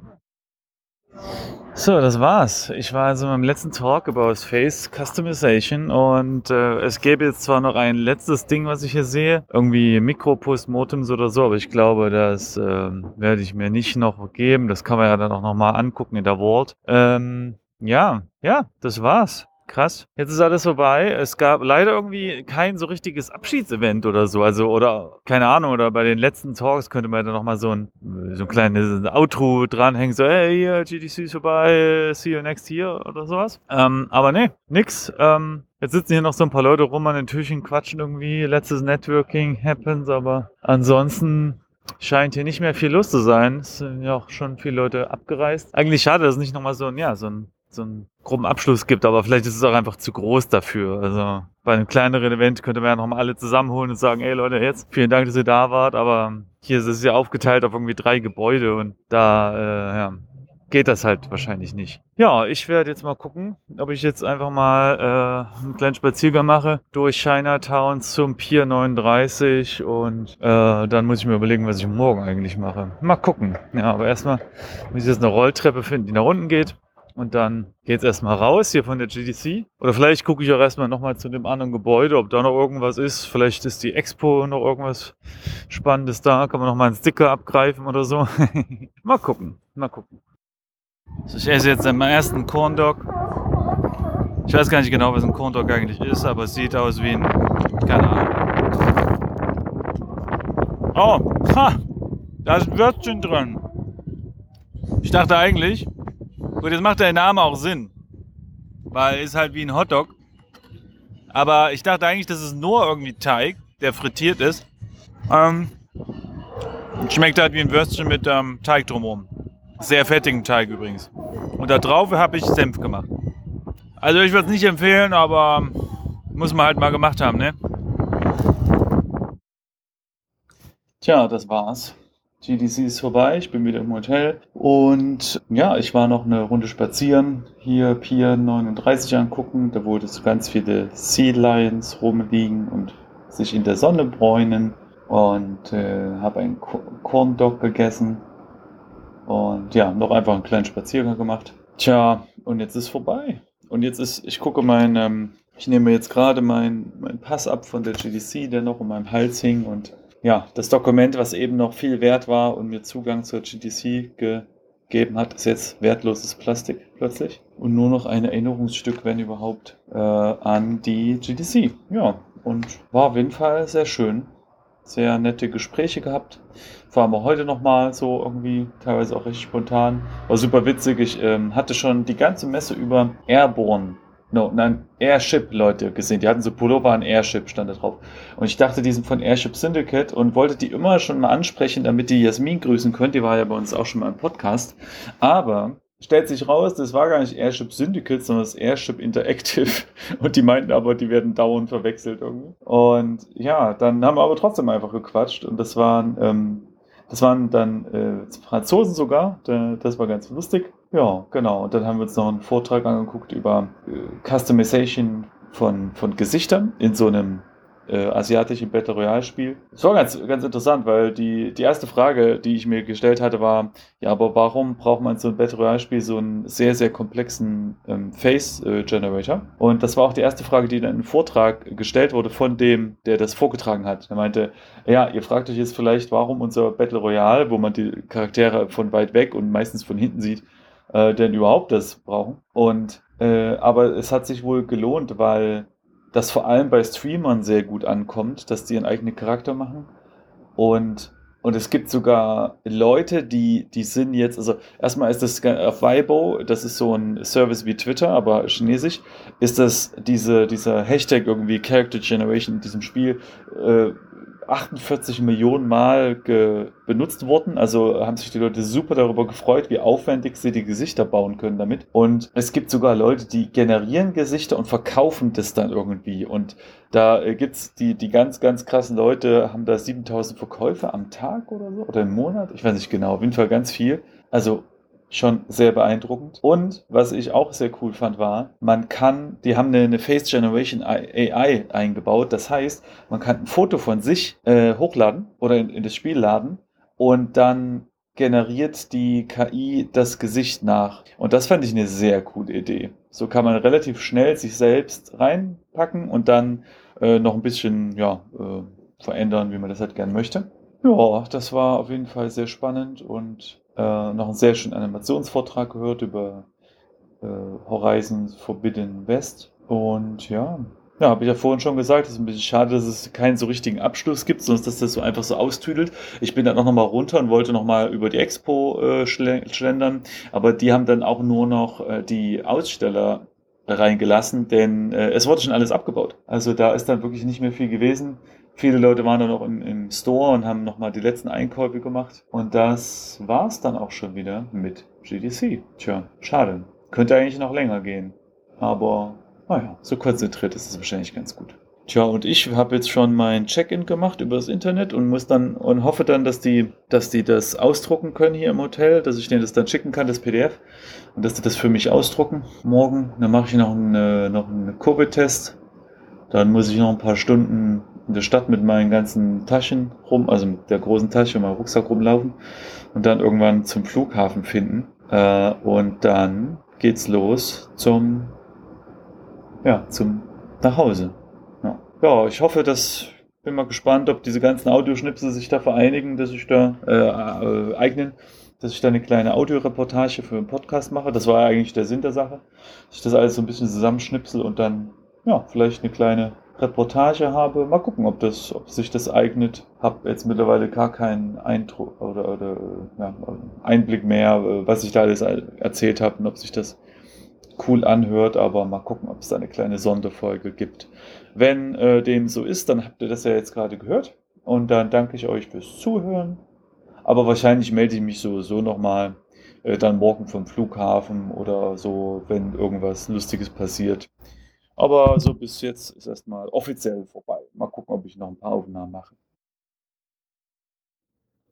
so, das war's. Ich war also beim letzten Talk über Face Customization und äh, es gäbe jetzt zwar noch ein letztes Ding, was ich hier sehe, irgendwie Mikro-Postmortems oder so, aber ich glaube, das äh, werde ich mir nicht noch geben. Das kann man ja dann auch nochmal angucken in der Vault. Ähm, ja, ja, das war's krass. Jetzt ist alles vorbei. Es gab leider irgendwie kein so richtiges Abschiedsevent oder so. Also, oder keine Ahnung, oder bei den letzten Talks könnte man da nochmal so ein, so ein kleines Outro dranhängen, so, hey, hier, GDC ist vorbei, see you next year oder sowas. Ähm, aber nee, nix. Ähm, Jetzt sitzen hier noch so ein paar Leute rum an den Türchen, quatschen irgendwie. Letztes Networking happens, aber ansonsten scheint hier nicht mehr viel los zu sein. Es sind ja auch schon viele Leute abgereist. Eigentlich schade, dass es nicht nochmal so ein, ja, so ein so einen groben Abschluss gibt, aber vielleicht ist es auch einfach zu groß dafür. Also bei einem kleineren Event könnte man ja noch mal alle zusammenholen und sagen, ey Leute, jetzt vielen Dank, dass ihr da wart, aber hier ist es ja aufgeteilt auf irgendwie drei Gebäude und da äh, ja, geht das halt wahrscheinlich nicht. Ja, ich werde jetzt mal gucken, ob ich jetzt einfach mal äh, einen kleinen Spaziergang mache durch Chinatown zum Pier 39 und äh, dann muss ich mir überlegen, was ich morgen eigentlich mache. Mal gucken. Ja, aber erstmal muss ich jetzt eine Rolltreppe finden, die nach unten geht Und dann geht's erstmal raus hier von der GDC. Oder vielleicht gucke ich auch erstmal nochmal zu dem anderen Gebäude, ob da noch irgendwas ist. Vielleicht ist die Expo noch irgendwas Spannendes da. Kann man nochmal einen Sticker abgreifen oder so. mal gucken, mal gucken. Also ich esse jetzt meinen ersten Corn Dog. Ich weiß gar nicht genau, was ein Corn Dog eigentlich ist, aber es sieht aus wie ein, keine Ahnung. Oh, ha, da ist ein Würstchen drin. Ich dachte eigentlich, gut, jetzt macht der Name auch Sinn, weil es halt wie ein Hotdog. Aber ich dachte eigentlich, das ist nur irgendwie Teig, der frittiert ist. Ähm, schmeckt halt wie ein Würstchen mit ähm, Teig drumherum. Sehr fettigen Teig übrigens. Und da drauf habe ich Senf gemacht. Also ich würde es nicht empfehlen, aber muss man halt mal gemacht haben, ne? Tja, das war's. GDC ist vorbei, ich bin wieder im Hotel und ja, ich war noch eine Runde spazieren, hier Pier 39 angucken, da wurde so ganz viele Sea Lions rumliegen und sich in der Sonne bräunen und äh, habe einen Corn Dog gegessen und ja, noch einfach einen kleinen Spaziergang gemacht. Tja, und jetzt ist vorbei. Und jetzt ist, ich gucke mein, ähm, ich nehme jetzt gerade meinen mein Pass ab von der GDC, der noch um meinem Hals hing und ja, das Dokument, was eben noch viel wert war und mir Zugang zur GDC gegeben hat, ist jetzt wertloses Plastik plötzlich und nur noch ein Erinnerungsstück, wenn überhaupt, äh, an die GDC. Ja, und war auf jeden Fall sehr schön. Sehr nette Gespräche gehabt. Vor allem auch heute nochmal so irgendwie, teilweise auch recht spontan. War super witzig. Ich ähm, hatte schon die ganze Messe über Airborne No, nein, Airship-Leute gesehen. Die hatten so Pullover an Airship, stand da drauf. Und ich dachte, die sind von Airship Syndicate und wollte die immer schon mal ansprechen, damit die Jasmin grüßen könnt. Die war ja bei uns auch schon mal im Podcast. Aber stellt sich raus, das war gar nicht Airship Syndicate, sondern das Airship Interactive. Und die meinten aber, die werden dauernd verwechselt irgendwie. Und ja, dann haben wir aber trotzdem einfach gequatscht. Und das waren, ähm, das waren dann äh, Franzosen sogar. Das war ganz lustig. Ja, genau. Und dann haben wir uns noch einen Vortrag angeguckt über äh, Customization von, von Gesichtern in so einem äh, asiatischen Battle Royale Spiel. Das war ganz, ganz interessant, weil die, die erste Frage, die ich mir gestellt hatte, war, ja, aber warum braucht man so ein Battle Royale Spiel so einen sehr, sehr komplexen ähm, Face äh, Generator? Und das war auch die erste Frage, die dann im Vortrag gestellt wurde von dem, der das vorgetragen hat. Er meinte, ja, ihr fragt euch jetzt vielleicht, warum unser Battle Royale, wo man die Charaktere von weit weg und meistens von hinten sieht, äh, denn überhaupt das brauchen. Und äh, aber es hat sich wohl gelohnt, weil das vor allem bei Streamern sehr gut ankommt, dass die ihren eigenen Charakter machen. Und, und es gibt sogar Leute, die, die sind jetzt, also erstmal ist das auf Weibo, das ist so ein Service wie Twitter, aber chinesisch, ist das diese, dieser Hashtag irgendwie Character Generation in diesem Spiel äh, 48 Millionen Mal benutzt worden. Also haben sich die Leute super darüber gefreut, wie aufwendig sie die Gesichter bauen können damit. Und es gibt sogar Leute, die generieren Gesichter und verkaufen das dann irgendwie. Und da äh, gibt's die, die ganz, ganz krassen Leute, haben da 7000 Verkäufe am Tag oder so oder im Monat. Ich weiß nicht genau, auf jeden Fall ganz viel. Also schon sehr beeindruckend. Und was ich auch sehr cool fand, war, man kann, die haben eine, eine Face Generation AI eingebaut. Das heißt, man kann ein Foto von sich äh, hochladen oder in, in das Spiel laden und dann generiert die KI das Gesicht nach. Und das fand ich eine sehr coole Idee. So kann man relativ schnell sich selbst reinpacken und dann äh, noch ein bisschen ja, äh, verändern, wie man das halt gerne möchte. Ja, das war auf jeden Fall sehr spannend und äh, noch einen sehr schönen Animationsvortrag gehört über äh, Horizon Forbidden West. Und ja, ja, habe ich ja vorhin schon gesagt, es ist ein bisschen schade, dass es keinen so richtigen Abschluss gibt, sonst dass das so einfach so austüdelt. Ich bin dann auch nochmal runter und wollte nochmal über die Expo äh, schlendern, aber die haben dann auch nur noch äh, die Aussteller reingelassen, denn äh, es wurde schon alles abgebaut. Also da ist dann wirklich nicht mehr viel gewesen. Viele Leute waren dann noch im, im Store und haben nochmal die letzten Einkäufe gemacht. Und das war's dann auch schon wieder mit GDC. Tja, schade. Könnte eigentlich noch länger gehen. Aber naja, so konzentriert ist es wahrscheinlich ganz gut. Tja, und ich habe jetzt schon mein Check-in gemacht über das Internet und muss dann und hoffe dann, dass die, dass die das ausdrucken können hier im Hotel, dass ich denen das dann schicken kann, das PDF, und dass die das für mich ausdrucken morgen. Dann mache ich noch einen, noch einen Covid-Test. Dann muss ich noch ein paar Stunden in der Stadt mit meinen ganzen Taschen rum, also mit der großen Tasche und meinem Rucksack rumlaufen und dann irgendwann zum Flughafen finden. Äh, und dann geht's los zum, ja, zum nach Hause. Ja, ja ich hoffe, dass bin mal gespannt, ob diese ganzen Audioschnipsel sich da vereinigen, dass ich da äh, äh, eignen, dass ich da eine kleine Audioreportage für einen Podcast mache. Das war eigentlich der Sinn der Sache, dass ich das alles so ein bisschen zusammenschnipsel und dann ja vielleicht eine kleine Reportage habe. Mal gucken, ob das, ob sich das eignet. Hab jetzt mittlerweile gar keinen Eindruck oder, oder ja, Einblick mehr, was ich da alles erzählt habe und ob sich das cool anhört, aber mal gucken, ob es eine kleine Sonderfolge gibt. Wenn äh, dem so ist, dann habt ihr das ja jetzt gerade gehört. Und dann danke ich euch fürs Zuhören. Aber wahrscheinlich melde ich mich sowieso nochmal äh, dann morgen vom Flughafen oder so, wenn irgendwas Lustiges passiert. Aber so bis jetzt ist erstmal offiziell vorbei. Mal gucken, ob ich noch ein paar Aufnahmen mache.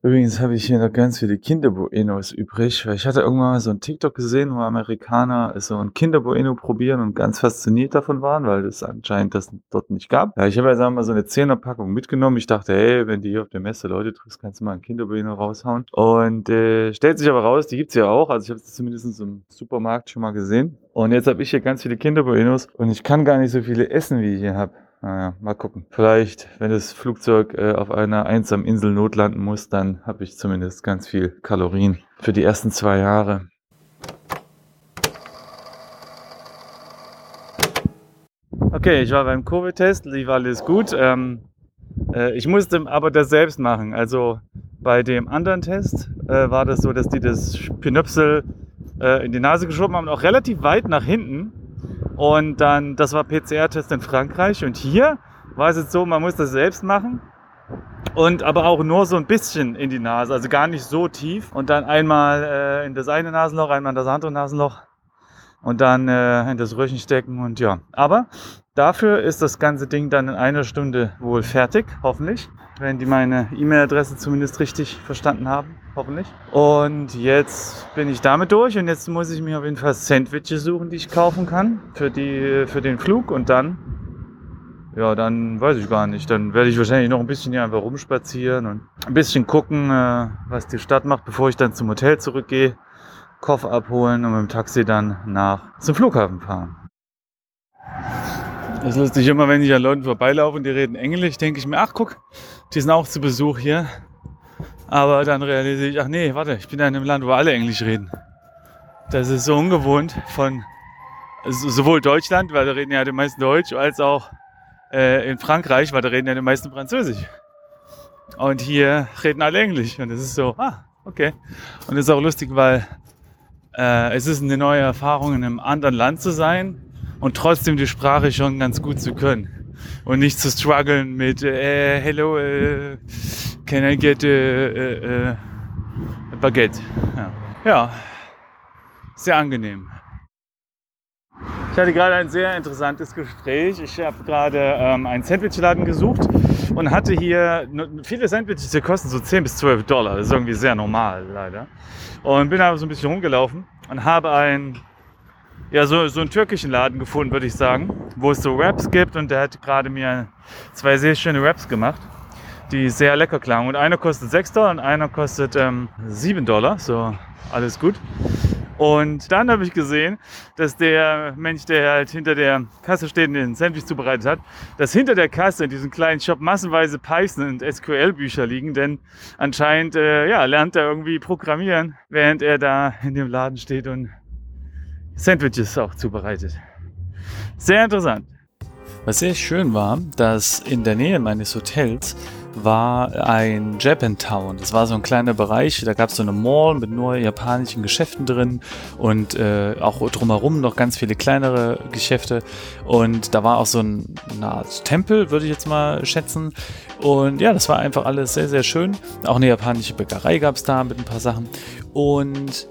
Übrigens habe ich hier noch ganz viele Kinderbuenos übrig, weil ich hatte irgendwann mal so ein TikTok gesehen, wo Amerikaner so ein Kinderbueno probieren und ganz fasziniert davon waren, weil es anscheinend das dort nicht gab. Ja, ich habe jetzt einmal so eine 10er Packung mitgenommen. Ich dachte, hey, wenn du hier auf der Messe Leute triffst, kannst du mal ein Kinderbueno raushauen. Und äh, stellt sich aber raus, die gibt's ja auch. Also ich habe es zumindest im Supermarkt schon mal gesehen. Und jetzt habe ich hier ganz viele Kinderbuenos und ich kann gar nicht so viele essen, wie ich hier habe. Naja, mal gucken. Vielleicht, wenn das Flugzeug äh, auf einer einsamen Insel notlanden muss, dann habe ich zumindest ganz viel Kalorien für die ersten zwei Jahre. Okay, ich war beim Covid-Test, lief alles gut. Ähm, äh, ich musste aber das selbst machen. Also bei dem anderen Test äh, war das so, dass die das Pinöpsel äh, in die Nase geschoben haben, auch relativ weit nach hinten. Und dann, das war PCR-Test in Frankreich. Und hier war es jetzt so, man muss das selbst machen. Und aber auch nur so ein bisschen in die Nase, also gar nicht so tief. Und dann einmal äh, in das eine Nasenloch, einmal in das andere Nasenloch. Und dann äh, in das Röhrchen stecken und ja. Aber dafür ist das ganze Ding dann in einer Stunde wohl fertig, hoffentlich. Wenn die meine E-Mail-Adresse zumindest richtig verstanden haben hoffentlich. Und jetzt bin ich damit durch und jetzt muss ich mir auf jeden Fall Sandwiches suchen, die ich kaufen kann für, die, für den Flug und dann, ja, dann weiß ich gar nicht. Dann werde ich wahrscheinlich noch ein bisschen hier einfach rumspazieren und ein bisschen gucken, äh, was die Stadt macht, bevor ich dann zum Hotel zurückgehe, Koffer abholen und mit dem Taxi dann nach zum Flughafen fahren. Das ist lustig, immer wenn ich an Leuten vorbeilaufe und die reden Englisch, denke ich mir, ach guck, die sind auch zu Besuch hier. Aber dann realisiere ich, ach nee, warte, ich bin ja in einem Land, wo alle Englisch reden. Das ist so ungewohnt von sowohl Deutschland, weil da reden ja die meisten Deutsch, als auch äh, in Frankreich, weil da reden ja die meisten Französisch. Und hier reden alle Englisch. Und das ist so, ah, okay. Und das ist auch lustig, weil äh, es ist eine neue Erfahrung, in einem anderen Land zu sein und trotzdem die Sprache schon ganz gut zu können. Und nicht zu strugglen mit, äh, hello, äh, can I get a, a, a Baguette? Ja. ja, sehr angenehm. Ich hatte gerade ein sehr interessantes Gespräch. Ich habe gerade ähm, einen Sandwichladen gesucht und hatte hier viele Sandwiches, die kosten so 10 bis 12 Dollar. Das ist irgendwie sehr normal, leider. Und bin aber so ein bisschen rumgelaufen und habe einen, ja, so, so einen türkischen Laden gefunden, würde ich sagen, wo es so Wraps gibt und der hat gerade mir zwei sehr schöne Wraps gemacht die sehr lecker klangen. Und einer kostet 6 Dollar und einer kostet ähm, 7 Dollar. So, alles gut. Und dann habe ich gesehen, dass der Mensch, der halt hinter der Kasse steht und den Sandwich zubereitet hat, dass hinter der Kasse in diesem kleinen Shop massenweise Python und SQL-Bücher liegen, denn anscheinend äh, ja, lernt er irgendwie programmieren, während er da in dem Laden steht und Sandwiches auch zubereitet. Sehr interessant. Was sehr schön war, dass in der Nähe meines Hotels war ein Japantown. Das war so ein kleiner Bereich, da gab es so eine Mall mit nur japanischen Geschäften drin und äh, auch drumherum noch ganz viele kleinere Geschäfte. Und da war auch so ein, eine Art Tempel, würde ich jetzt mal schätzen. Und ja, das war einfach alles sehr, sehr schön. Auch eine japanische Bäckerei gab es da mit ein paar Sachen. Und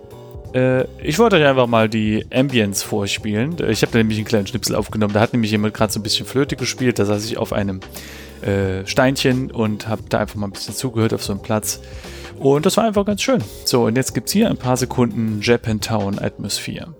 äh, ich wollte euch einfach mal die Ambience vorspielen. Ich habe da nämlich einen kleinen Schnipsel aufgenommen. Da hat nämlich jemand gerade so ein bisschen Flöte gespielt. Da saß ich auf einem äh, Steinchen und habe da einfach mal ein bisschen zugehört auf so einem Platz. Und das war einfach ganz schön. So, und jetzt gibt es hier ein paar Sekunden Japantown Atmosphere.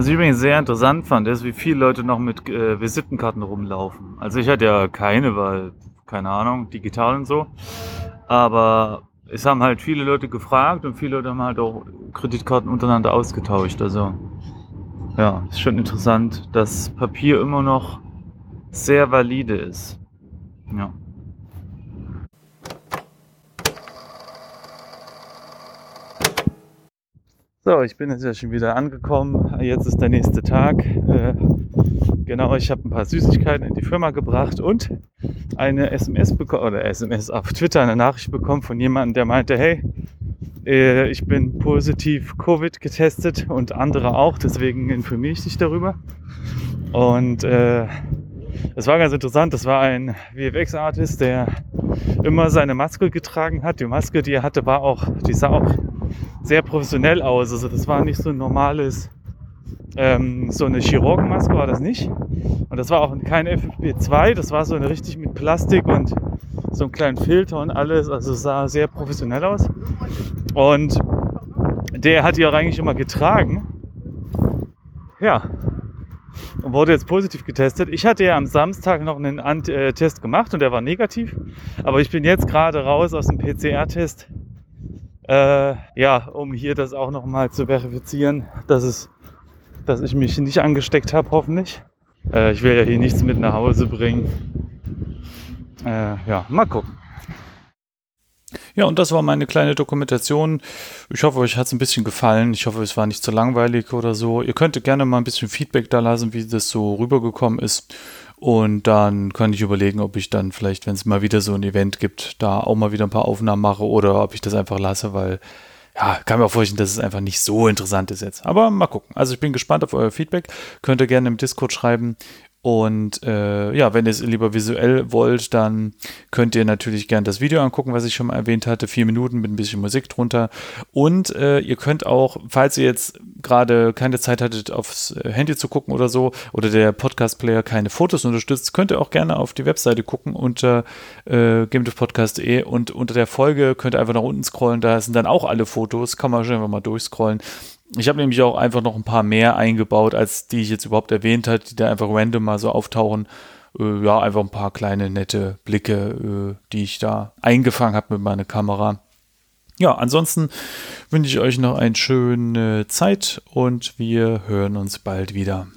Was ich übrigens sehr interessant fand, ist, wie viele Leute noch mit äh, Visitenkarten rumlaufen. Also ich hatte ja keine, weil, keine Ahnung, digital und so. Aber es haben halt viele Leute gefragt und viele Leute haben halt auch Kreditkarten untereinander ausgetauscht. Also ja, ist schon interessant, dass Papier immer noch sehr valide ist. Ja. So, ich bin jetzt ja schon wieder angekommen. Jetzt ist der nächste Tag. Äh, genau, ich habe ein paar Süßigkeiten in die Firma gebracht und eine SMS bekommen, oder SMS auf Twitter, eine Nachricht bekommen von jemandem, der meinte, hey, äh, ich bin positiv Covid getestet und andere auch, deswegen informiere ich dich darüber. Und äh, das war ganz interessant. Das war ein VFX-Artist, der immer seine Maske getragen hat. Die Maske, die er hatte, war auch, die sah auch sehr professionell aus. Also das war nicht so ein normales, ähm, so eine Chirurgenmaske war das nicht. Und das war auch kein FFP2, das war so eine richtig mit Plastik und so einem kleinen Filter und alles. Also sah sehr professionell aus. Und der hat die auch eigentlich immer getragen. Ja. Und wurde jetzt positiv getestet. Ich hatte ja am Samstag noch einen äh, Test gemacht und der war negativ. Aber ich bin jetzt gerade raus aus dem PCR-Test äh, ja, um hier das auch nochmal zu verifizieren, dass, es, dass ich mich nicht angesteckt habe, hoffentlich. Äh, ich will ja hier nichts mit nach Hause bringen. Äh, ja, mal gucken. Ja, und das war meine kleine Dokumentation. Ich hoffe, euch hat es ein bisschen gefallen. Ich hoffe, es war nicht zu langweilig oder so. Ihr könnt gerne mal ein bisschen Feedback da lassen, wie das so rübergekommen ist. Und dann kann ich überlegen, ob ich dann vielleicht, wenn es mal wieder so ein Event gibt, da auch mal wieder ein paar Aufnahmen mache oder ob ich das einfach lasse, weil ja, kann mir auch vorstellen, dass es einfach nicht so interessant ist jetzt. Aber mal gucken. Also ich bin gespannt auf euer Feedback. Könnt ihr gerne im Discord schreiben. Und äh, ja, wenn ihr es lieber visuell wollt, dann könnt ihr natürlich gerne das Video angucken, was ich schon mal erwähnt hatte. Vier Minuten mit ein bisschen Musik drunter. Und äh, ihr könnt auch, falls ihr jetzt gerade keine Zeit hattet, aufs Handy zu gucken oder so, oder der Podcast-Player keine Fotos unterstützt, könnt ihr auch gerne auf die Webseite gucken unter äh, gamedev.podcast.de und unter der Folge könnt ihr einfach nach unten scrollen. Da sind dann auch alle Fotos. Kann man schon einfach mal durchscrollen. Ich habe nämlich auch einfach noch ein paar mehr eingebaut, als die ich jetzt überhaupt erwähnt habe, die da einfach random mal so auftauchen. Äh, ja, einfach ein paar kleine nette Blicke, äh, die ich da eingefangen habe mit meiner Kamera. Ja, ansonsten wünsche ich euch noch eine schöne Zeit und wir hören uns bald wieder.